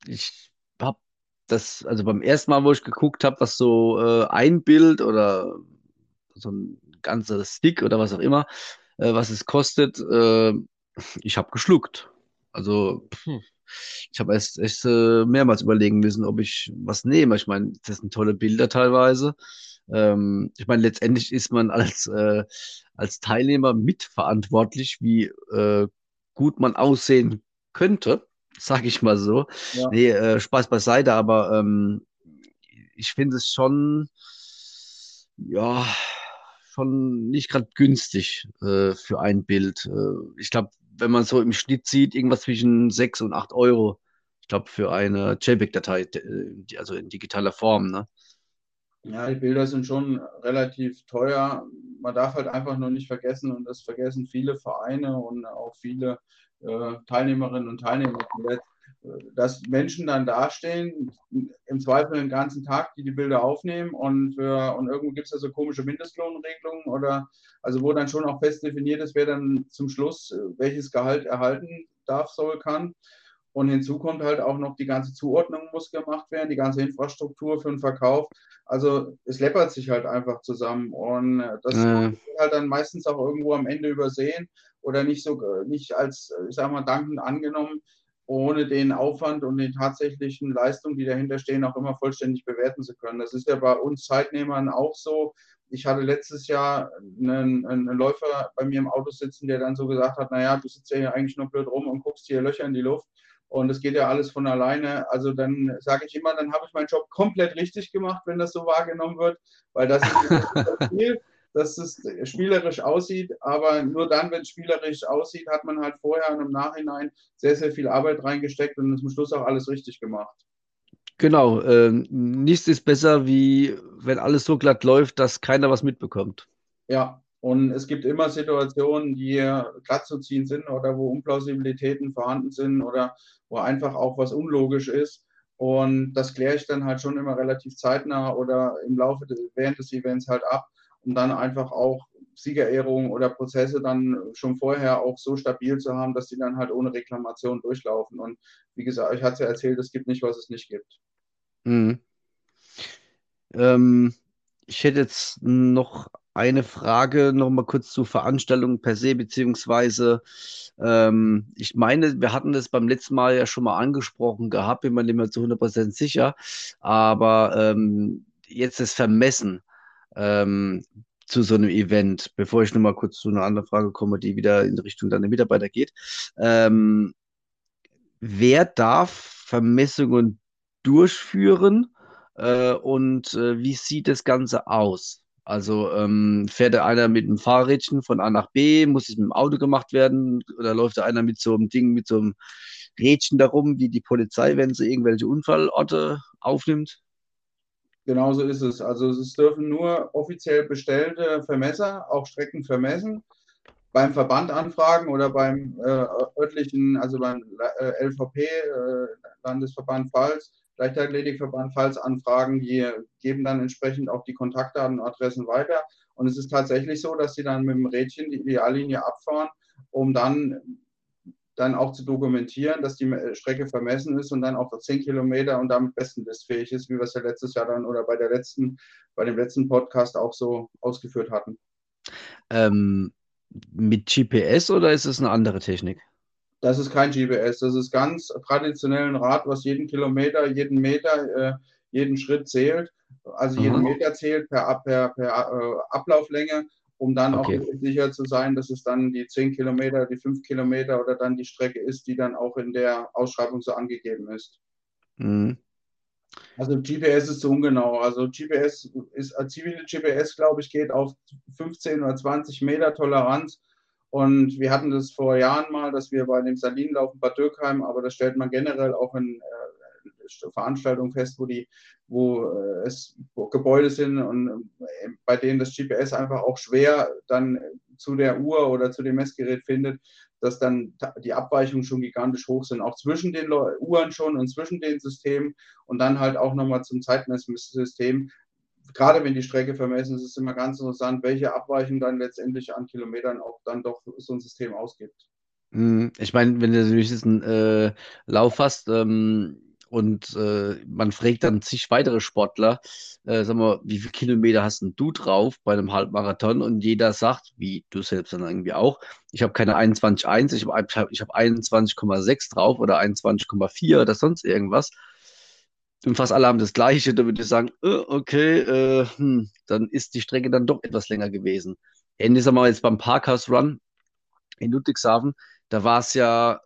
[SPEAKER 2] ich habe das, also beim ersten Mal, wo ich geguckt habe, was so äh, ein Bild oder so ein ganzer Stick oder was auch immer, äh, was es kostet, äh, ich habe geschluckt. Also ich habe erst echt äh, mehrmals überlegen müssen, ob ich was nehme. Ich meine, das sind tolle Bilder teilweise. Ähm, ich meine, letztendlich ist man als, äh, als Teilnehmer mitverantwortlich, wie äh, gut man aussehen könnte, sage ich mal so. Ja. Nee, äh, Spaß beiseite, aber ähm, ich finde es schon, ja, schon nicht gerade günstig äh, für ein Bild. Äh, ich glaube, wenn man so im Schnitt sieht, irgendwas zwischen 6 und 8 Euro. Ich glaube, für eine JPEG-Datei, äh, also in digitaler Form. Ne?
[SPEAKER 3] Ja, die Bilder sind schon relativ teuer. Man darf halt einfach nur nicht vergessen, und das vergessen viele Vereine und auch viele Teilnehmerinnen und Teilnehmer zuletzt, dass Menschen dann dastehen, im Zweifel den ganzen Tag, die die Bilder aufnehmen und, für, und irgendwo gibt es ja so komische Mindestlohnregelungen oder also wo dann schon auch fest definiert ist, wer dann zum Schluss äh, welches Gehalt erhalten darf, soll, kann. Und hinzu kommt halt auch noch die ganze Zuordnung muss gemacht werden, die ganze Infrastruktur für den Verkauf. Also es läppert sich halt einfach zusammen und äh, das äh. wird halt dann meistens auch irgendwo am Ende übersehen oder nicht so nicht als, ich sag mal, dankend angenommen, ohne den Aufwand und die tatsächlichen Leistungen, die dahinter stehen, auch immer vollständig bewerten zu können. Das ist ja bei uns Zeitnehmern auch so. Ich hatte letztes Jahr einen, einen Läufer bei mir im Auto sitzen, der dann so gesagt hat, naja, du sitzt ja hier eigentlich nur blöd rum und guckst hier Löcher in die Luft und es geht ja alles von alleine. Also dann sage ich immer, dann habe ich meinen Job komplett richtig gemacht, wenn das so wahrgenommen wird, weil das ist viel dass es spielerisch aussieht, aber nur dann, wenn es spielerisch aussieht, hat man halt vorher und im Nachhinein sehr, sehr viel Arbeit reingesteckt und zum Schluss auch alles richtig gemacht.
[SPEAKER 2] Genau, äh, nichts ist besser, wie wenn alles so glatt läuft, dass keiner was mitbekommt.
[SPEAKER 3] Ja, und es gibt immer Situationen, die glatt zu ziehen sind oder wo Unplausibilitäten vorhanden sind oder wo einfach auch was unlogisch ist. Und das kläre ich dann halt schon immer relativ zeitnah oder im Laufe des, während des Events halt ab um dann einfach auch Siegerehrungen oder Prozesse dann schon vorher auch so stabil zu haben, dass die dann halt ohne Reklamation durchlaufen. Und wie gesagt, ich hatte es ja erzählt, es gibt nicht, was es nicht gibt.
[SPEAKER 2] Mhm. Ähm, ich hätte jetzt noch eine Frage noch mal kurz zur Veranstaltung per se, beziehungsweise ähm, ich meine, wir hatten das beim letzten Mal ja schon mal angesprochen gehabt, bin mir nicht mehr zu 100% sicher, aber ähm, jetzt das Vermessen ähm, zu so einem Event, bevor ich nochmal kurz zu einer anderen Frage komme, die wieder in Richtung deiner Mitarbeiter geht. Ähm, wer darf Vermessungen durchführen äh, und äh, wie sieht das Ganze aus? Also ähm, fährt da einer mit einem Fahrrädchen von A nach B, muss es mit dem Auto gemacht werden oder läuft da einer mit so einem Ding, mit so einem Rädchen darum, wie die Polizei, wenn sie irgendwelche Unfallorte aufnimmt?
[SPEAKER 3] Genauso ist es. Also es dürfen nur offiziell bestellte Vermesser auch Strecken vermessen. Beim Verband anfragen oder beim äh, örtlichen, also beim äh, LVP, äh, Landesverband Pfalz, Leichtathletikverband Pfalz anfragen, die geben dann entsprechend auch die Kontaktdaten und Adressen weiter. Und es ist tatsächlich so, dass sie dann mit dem Rädchen die Ideallinie abfahren, um dann dann auch zu dokumentieren, dass die Strecke vermessen ist und dann auch 10 Kilometer und damit bestenlistfähig ist, wie wir es ja letztes Jahr dann oder bei der letzten, bei dem letzten Podcast auch so ausgeführt hatten.
[SPEAKER 2] Ähm, mit GPS oder ist es eine andere Technik?
[SPEAKER 3] Das ist kein GPS, das ist ganz traditionell ein Rad, was jeden Kilometer, jeden Meter, äh, jeden Schritt zählt. Also jeden Meter zählt per, per, per äh, Ablauflänge um dann okay. auch sicher zu sein, dass es dann die 10 Kilometer, die 5 Kilometer oder dann die Strecke ist, die dann auch in der Ausschreibung so angegeben ist. Mhm. Also GPS ist zu ungenau. Also GPS ist, als zivile GPS, glaube ich, geht auf 15 oder 20 Meter Toleranz. Und wir hatten das vor Jahren mal, dass wir bei dem Salinenlauf in Bad Dürkheim, aber das stellt man generell auch in äh, Veranstaltungen fest, wo die wo äh, es Gebäude sind und äh, bei denen das GPS einfach auch schwer dann zu der Uhr oder zu dem Messgerät findet, dass dann die Abweichungen schon gigantisch hoch sind, auch zwischen den Uhren schon und zwischen den Systemen und dann halt auch nochmal zum Zeitmesssystem. Gerade wenn die Strecke vermessen ist, ist immer ganz interessant, welche Abweichung dann letztendlich an Kilometern auch dann doch so ein System ausgibt.
[SPEAKER 2] Hm, ich meine, wenn du natürlich diesen äh, Lauf hast, ähm, und äh, man fragt dann zig weitere Sportler, äh, sag mal, wie viele Kilometer hast du drauf bei einem Halbmarathon? Und jeder sagt, wie du selbst dann irgendwie auch, ich habe keine 21,1, ich habe ich hab 21,6 drauf oder 21,4 oder sonst irgendwas. und fast alle haben das Gleiche, da würde ich sagen, äh, okay, äh, hm, dann ist die Strecke dann doch etwas länger gewesen. Ähnlich sagen wir jetzt beim Parkhouse Run in Ludwigshafen, da war es ja,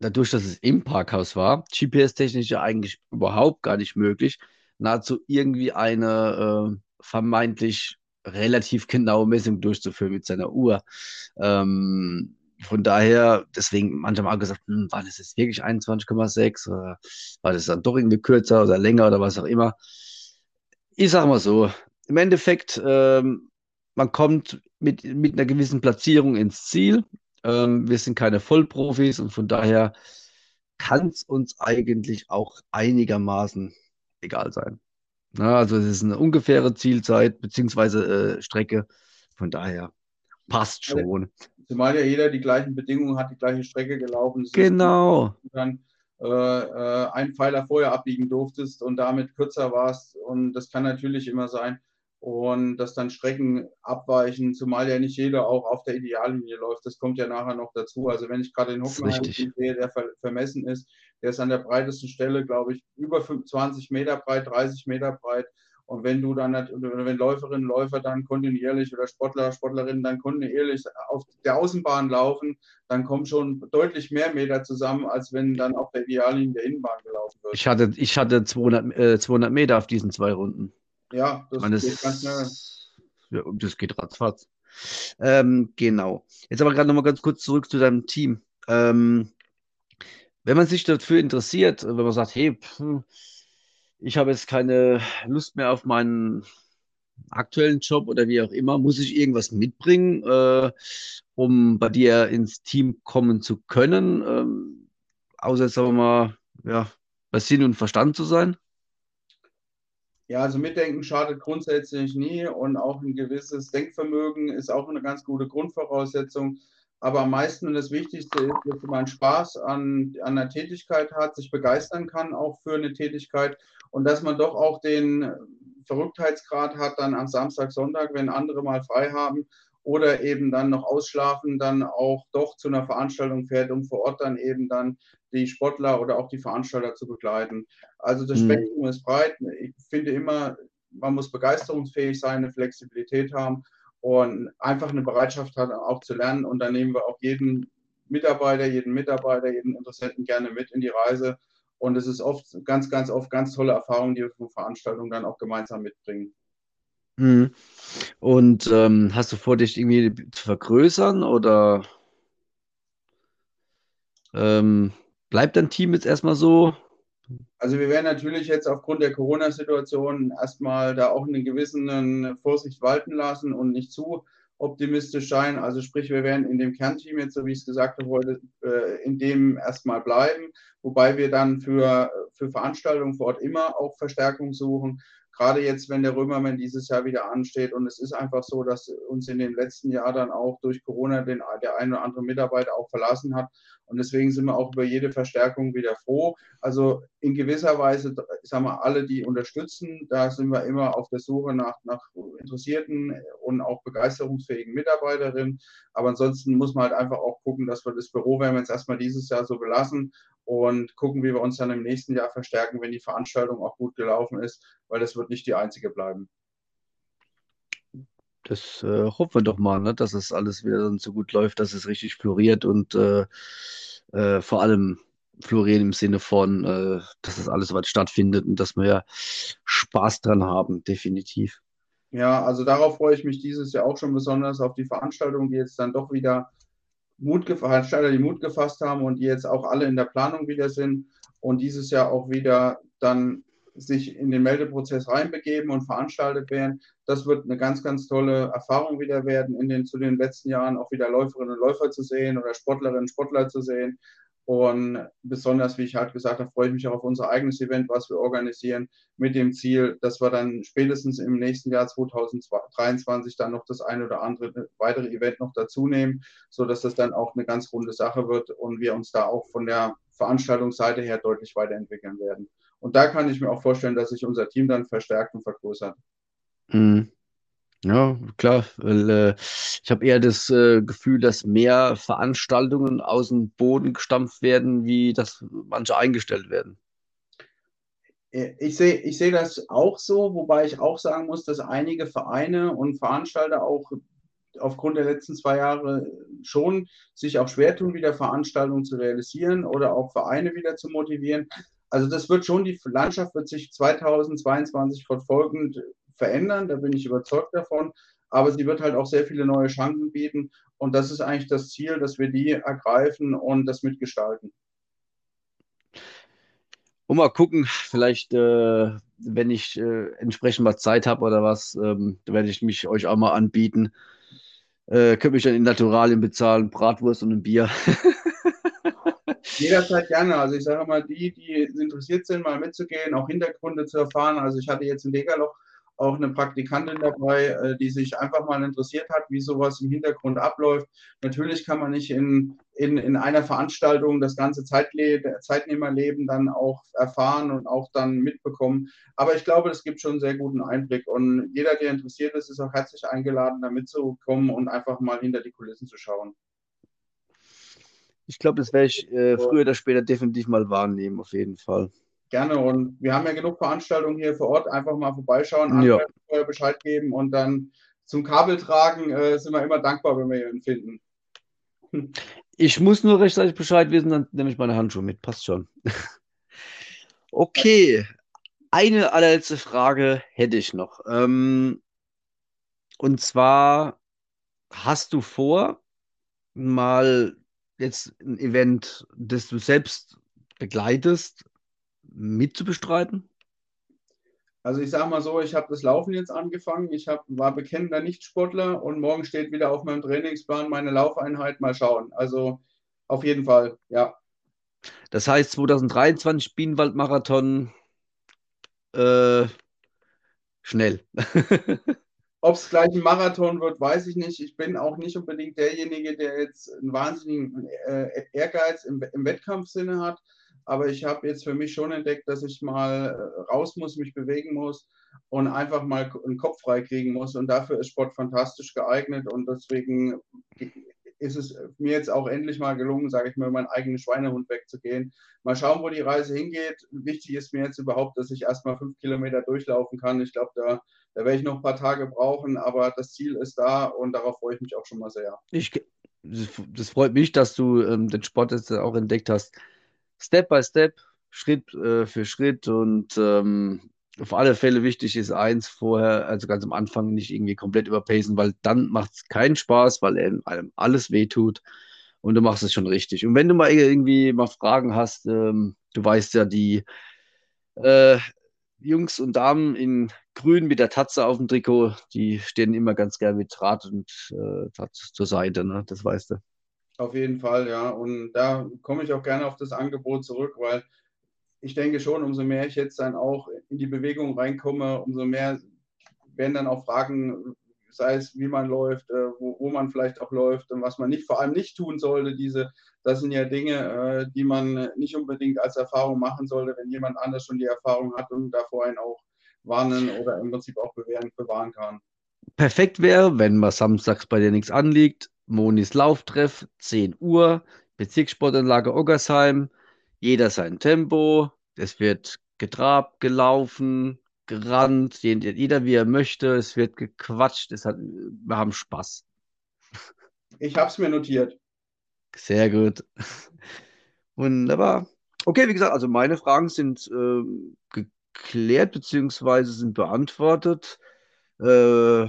[SPEAKER 2] dadurch, dass es im Parkhaus war, GPS-technisch ja eigentlich überhaupt gar nicht möglich, nahezu irgendwie eine äh, vermeintlich relativ genaue Messung durchzuführen mit seiner Uhr. Ähm, von daher, deswegen manche haben gesagt, hm, war das jetzt wirklich 21,6 oder war das dann doch irgendwie kürzer oder länger oder was auch immer. Ich sage mal so, im Endeffekt, ähm, man kommt mit, mit einer gewissen Platzierung ins Ziel. Ähm, wir sind keine Vollprofis und von daher kann es uns eigentlich auch einigermaßen egal sein. Na, also es ist eine ungefähre Zielzeit bzw. Äh, Strecke. Von daher passt schon.
[SPEAKER 3] Zumal ja jeder die gleichen Bedingungen hat, die gleiche Strecke gelaufen ist.
[SPEAKER 2] Genau.
[SPEAKER 3] Dann äh, äh, einen Pfeiler vorher abbiegen durftest und damit kürzer warst. Und das kann natürlich immer sein. Und dass dann Strecken abweichen, zumal ja nicht jeder auch auf der Ideallinie läuft. Das kommt ja nachher noch dazu. Also wenn ich gerade den Hockenheim sehe, der ver vermessen ist, der ist an der breitesten Stelle, glaube ich, über 20 Meter breit, 30 Meter breit. Und wenn du dann, wenn Läuferinnen, Läufer dann kontinuierlich oder Sportler, Sportlerinnen dann kontinuierlich auf der Außenbahn laufen, dann kommen schon deutlich mehr Meter zusammen, als wenn dann auf der Ideallinie der Innenbahn gelaufen wird.
[SPEAKER 2] Ich hatte, ich hatte 200, äh, 200 Meter auf diesen zwei Runden.
[SPEAKER 3] Ja,
[SPEAKER 2] das meine, geht ganz schnell. Ja, das geht ratzfatz. Ähm, genau. Jetzt aber gerade nochmal ganz kurz zurück zu deinem Team. Ähm, wenn man sich dafür interessiert, wenn man sagt, hey, ich habe jetzt keine Lust mehr auf meinen aktuellen Job oder wie auch immer, muss ich irgendwas mitbringen, äh, um bei dir ins Team kommen zu können, ähm, außer jetzt sagen wir mal, ja, bei Sinn und Verstand zu sein?
[SPEAKER 3] Ja, also Mitdenken schadet grundsätzlich nie und auch ein gewisses Denkvermögen ist auch eine ganz gute Grundvoraussetzung. Aber am meisten und das Wichtigste ist, dass man Spaß an, an der Tätigkeit hat, sich begeistern kann auch für eine Tätigkeit und dass man doch auch den Verrücktheitsgrad hat dann am Samstag, Sonntag, wenn andere mal frei haben oder eben dann noch ausschlafen, dann auch doch zu einer Veranstaltung fährt, um vor Ort dann eben dann die Sportler oder auch die Veranstalter zu begleiten. Also das mhm. Spektrum ist breit. Ich finde immer, man muss begeisterungsfähig sein, eine Flexibilität haben und einfach eine Bereitschaft haben, auch zu lernen. Und dann nehmen wir auch jeden Mitarbeiter, jeden Mitarbeiter, jeden Interessenten gerne mit in die Reise. Und es ist oft, ganz, ganz oft ganz tolle Erfahrungen, die wir von Veranstaltungen dann auch gemeinsam mitbringen.
[SPEAKER 2] Mhm. Und ähm, hast du vor, dich irgendwie zu vergrößern oder ähm, bleibt dein Team jetzt erstmal so?
[SPEAKER 3] Also wir werden natürlich jetzt aufgrund der Corona-Situation erstmal da auch eine gewisse Vorsicht walten lassen und nicht zu optimistisch sein. Also sprich, wir werden in dem Kernteam jetzt, so wie ich es gesagt habe heute, äh, in dem erstmal bleiben, wobei wir dann für, für Veranstaltungen vor Ort immer auch Verstärkung suchen gerade jetzt, wenn der Römermann dieses Jahr wieder ansteht. Und es ist einfach so, dass uns in den letzten Jahren dann auch durch Corona den, der ein oder andere Mitarbeiter auch verlassen hat. Und deswegen sind wir auch über jede Verstärkung wieder froh. Also in gewisser Weise, ich sage mal, alle, die unterstützen, da sind wir immer auf der Suche nach, nach interessierten und auch begeisterungsfähigen Mitarbeiterinnen. Aber ansonsten muss man halt einfach auch gucken, dass wir das Büro werden wir jetzt erstmal dieses Jahr so belassen und gucken, wie wir uns dann im nächsten Jahr verstärken, wenn die Veranstaltung auch gut gelaufen ist, weil das wird nicht die einzige bleiben.
[SPEAKER 2] Das äh, hoffen wir doch mal, ne? dass es alles wieder dann so gut läuft, dass es richtig floriert und äh, äh, vor allem florieren im Sinne von, äh, dass das alles soweit stattfindet und dass wir ja Spaß dran haben, definitiv.
[SPEAKER 3] Ja, also darauf freue ich mich dieses Jahr auch schon besonders auf die Veranstaltung, die jetzt dann doch wieder Mut Veranstalter, die Mut gefasst haben und die jetzt auch alle in der Planung wieder sind und dieses Jahr auch wieder dann sich in den Meldeprozess reinbegeben und veranstaltet werden. Das wird eine ganz, ganz tolle Erfahrung wieder werden, in den zu den letzten Jahren auch wieder Läuferinnen und Läufer zu sehen oder Sportlerinnen und Sportler zu sehen. Und besonders, wie ich halt gesagt habe, freue ich mich auch auf unser eigenes Event, was wir organisieren, mit dem Ziel, dass wir dann spätestens im nächsten Jahr 2023 dann noch das eine oder andere weitere Event noch dazu nehmen, sodass das dann auch eine ganz runde Sache wird und wir uns da auch von der Veranstaltungsseite her deutlich weiterentwickeln werden. Und da kann ich mir auch vorstellen, dass sich unser Team dann verstärkt und vergrößert.
[SPEAKER 2] Mhm. Ja, klar, weil äh, ich habe eher das äh, Gefühl, dass mehr Veranstaltungen aus dem Boden gestampft werden, wie dass manche eingestellt werden.
[SPEAKER 3] Ich sehe ich seh das auch so, wobei ich auch sagen muss, dass einige Vereine und Veranstalter auch aufgrund der letzten zwei Jahre schon sich auch schwer tun, wieder Veranstaltungen zu realisieren oder auch Vereine wieder zu motivieren. Also das wird schon, die Landschaft wird sich 2022 fortfolgend verändern, da bin ich überzeugt davon. Aber sie wird halt auch sehr viele neue Chancen bieten. Und das ist eigentlich das Ziel, dass wir die ergreifen und das mitgestalten.
[SPEAKER 2] Und mal gucken, vielleicht, äh, wenn ich äh, entsprechend mal Zeit habe oder was, ähm, werde ich mich euch auch mal anbieten. Äh, könnt mich dann in Naturalien bezahlen, Bratwurst und ein Bier.
[SPEAKER 3] Jederzeit gerne. Also ich sage mal, die, die interessiert sind, mal mitzugehen, auch Hintergründe zu erfahren. Also ich hatte jetzt in Degerloch auch eine Praktikantin dabei, äh, die sich einfach mal interessiert hat, wie sowas im Hintergrund abläuft. Natürlich kann man nicht in, in, in einer Veranstaltung das ganze Zeitle Zeitnehmerleben dann auch erfahren und auch dann mitbekommen. Aber ich glaube, es gibt schon einen sehr guten Einblick. Und jeder, der interessiert ist, ist auch herzlich eingeladen, da mitzukommen und einfach mal hinter die Kulissen zu schauen.
[SPEAKER 2] Ich glaube, das werde ich äh, früher oder später definitiv mal wahrnehmen, auf jeden Fall.
[SPEAKER 3] Gerne. Und wir haben ja genug Veranstaltungen hier vor Ort. Einfach mal vorbeischauen, ja. Bescheid geben und dann zum Kabel tragen äh, sind wir immer dankbar, wenn wir ihn finden.
[SPEAKER 2] Ich muss nur rechtzeitig Bescheid wissen, dann nehme ich meine Handschuhe mit. Passt schon. okay. Eine allerletzte Frage hätte ich noch. Ähm, und zwar, hast du vor, mal jetzt ein Event, das du selbst begleitest, mitzubestreiten?
[SPEAKER 3] Also ich sage mal so, ich habe das Laufen jetzt angefangen. Ich hab, war bekennender Nichtsportler und morgen steht wieder auf meinem Trainingsplan meine Laufeinheit. Mal schauen. Also auf jeden Fall, ja.
[SPEAKER 2] Das heißt 2023 Bienenwaldmarathon äh, schnell.
[SPEAKER 3] Ob es gleich ein Marathon wird, weiß ich nicht. Ich bin auch nicht unbedingt derjenige, der jetzt einen wahnsinnigen äh, Ehrgeiz im, im Wettkampfsinne hat. Aber ich habe jetzt für mich schon entdeckt, dass ich mal äh, raus muss, mich bewegen muss und einfach mal einen Kopf frei kriegen muss. Und dafür ist Sport fantastisch geeignet. Und deswegen ist es mir jetzt auch endlich mal gelungen, sage ich mal, meinen eigenen Schweinehund wegzugehen. Mal schauen, wo die Reise hingeht. Wichtig ist mir jetzt überhaupt, dass ich erstmal fünf Kilometer durchlaufen kann. Ich glaube, da, da werde ich noch ein paar Tage brauchen, aber das Ziel ist da und darauf freue ich mich auch schon mal sehr.
[SPEAKER 2] Ich, das freut mich, dass du ähm, den Sport jetzt auch entdeckt hast. Step by Step, Schritt äh, für Schritt und ähm, auf alle Fälle wichtig ist eins vorher, also ganz am Anfang nicht irgendwie komplett überpacen, weil dann macht es keinen Spaß, weil einem alles wehtut und du machst es schon richtig. Und wenn du mal irgendwie mal Fragen hast, ähm, du weißt ja, die äh, Jungs und Damen in grün mit der Tatze auf dem Trikot, die stehen immer ganz gerne mit Draht und äh, Draht zur Seite, ne? das weißt du.
[SPEAKER 3] Auf jeden Fall, ja. Und da komme ich auch gerne auf das Angebot zurück, weil ich denke schon, umso mehr ich jetzt dann auch in die Bewegung reinkomme, umso mehr werden dann auch Fragen, sei es wie man läuft, äh, wo, wo, man vielleicht auch läuft und was man nicht, vor allem nicht tun sollte. Diese, das sind ja Dinge, äh, die man nicht unbedingt als Erfahrung machen sollte, wenn jemand anders schon die Erfahrung hat und davor einen auch warnen oder im Prinzip auch bewähren, bewahren kann.
[SPEAKER 2] Perfekt wäre, wenn man samstags bei dir nichts anliegt, Monis Lauftreff, 10 Uhr, Bezirkssportanlage Oggersheim, jeder sein Tempo, es wird getrabt, gelaufen, gerannt, jeder wie er möchte, es wird gequatscht, es hat, wir haben Spaß.
[SPEAKER 3] Ich habe es mir notiert.
[SPEAKER 2] Sehr gut. Wunderbar. Okay, wie gesagt, also meine Fragen sind äh, geklärt bzw. sind beantwortet. Äh,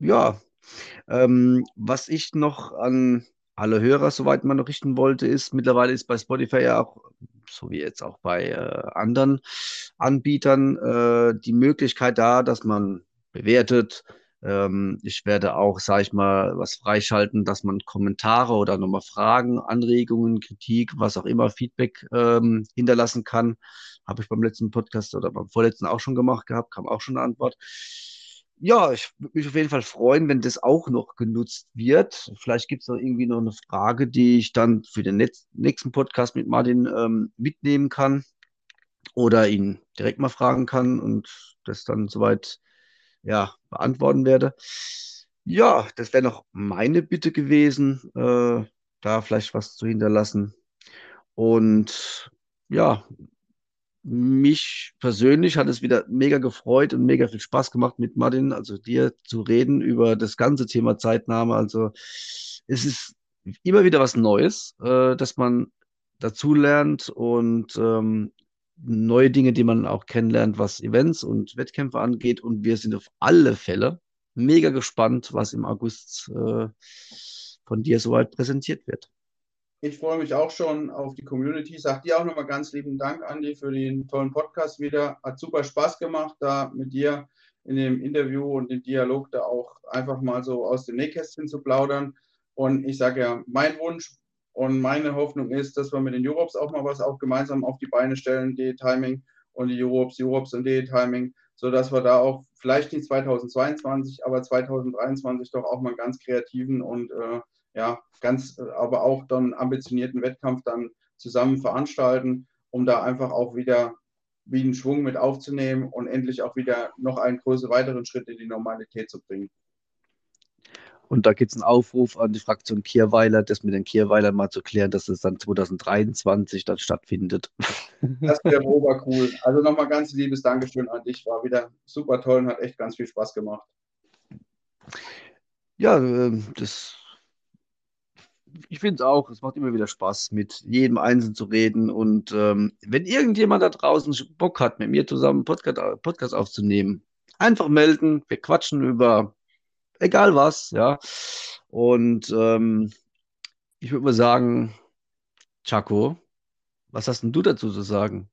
[SPEAKER 2] ja, ähm, was ich noch an alle Hörer, soweit man noch richten wollte, ist, mittlerweile ist bei Spotify ja auch, so wie jetzt auch bei äh, anderen Anbietern, äh, die Möglichkeit da, dass man bewertet. Ähm, ich werde auch, sage ich mal, was freischalten, dass man Kommentare oder nochmal Fragen, Anregungen, Kritik, was auch immer, Feedback ähm, hinterlassen kann. Habe ich beim letzten Podcast oder beim vorletzten auch schon gemacht gehabt, kam auch schon eine Antwort ja, ich würde mich auf jeden Fall freuen, wenn das auch noch genutzt wird. Vielleicht gibt es noch irgendwie noch eine Frage, die ich dann für den nächsten Podcast mit Martin ähm, mitnehmen kann oder ihn direkt mal fragen kann und das dann soweit ja, beantworten werde. Ja, das wäre noch meine Bitte gewesen, äh, da vielleicht was zu hinterlassen. Und ja, mich persönlich hat es wieder mega gefreut und mega viel Spaß gemacht, mit Martin, also dir zu reden über das ganze Thema Zeitnahme. Also es ist immer wieder was Neues, äh, dass man dazulernt und ähm, neue Dinge, die man auch kennenlernt, was Events und Wettkämpfe angeht. Und wir sind auf alle Fälle mega gespannt, was im August äh, von dir soweit präsentiert wird.
[SPEAKER 3] Ich freue mich auch schon auf die Community. Sag dir auch nochmal ganz lieben Dank, Andi, für den tollen Podcast wieder. Hat super Spaß gemacht, da mit dir in dem Interview und dem Dialog da auch einfach mal so aus dem Nähkästchen zu plaudern. Und ich sage ja, mein Wunsch und meine Hoffnung ist, dass wir mit den Europes auch mal was auch gemeinsam auf die Beine stellen, D-Timing und die Europes, Europes und D-Timing, sodass wir da auch vielleicht nicht 2022, aber 2023 doch auch mal ganz kreativen und äh, ja, ganz, äh, aber auch dann ambitionierten Wettkampf dann zusammen veranstalten, um da einfach auch wieder wie einen Schwung mit aufzunehmen und endlich auch wieder noch einen größeren weiteren Schritt in die Normalität zu bringen.
[SPEAKER 2] Und da gibt es einen Aufruf an die Fraktion Kierweiler, das mit den Kierweilern mal zu klären, dass es dann 2023 dann stattfindet.
[SPEAKER 3] Das wäre obercool. Also nochmal ganz liebes Dankeschön an dich. War wieder super toll und hat echt ganz viel Spaß gemacht.
[SPEAKER 2] Ja, ähm, das ich finde es auch, es macht immer wieder Spaß, mit jedem Einzelnen zu reden. Und ähm, wenn irgendjemand da draußen Bock hat, mit mir zusammen einen Podcast, Podcast aufzunehmen, einfach melden. Wir quatschen über egal was, ja. Und ähm, ich würde mal sagen, Chaco, was hast denn du dazu zu sagen?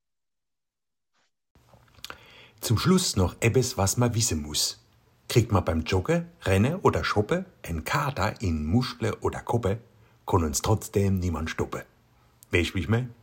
[SPEAKER 4] Zum Schluss noch etwas, was man wissen muss. Kriegt man beim Joggen, Rennen oder Shoppen ein Kater in Muschel oder Koppe, kann uns trotzdem niemand stoppen. Weißt du, wie ich mein?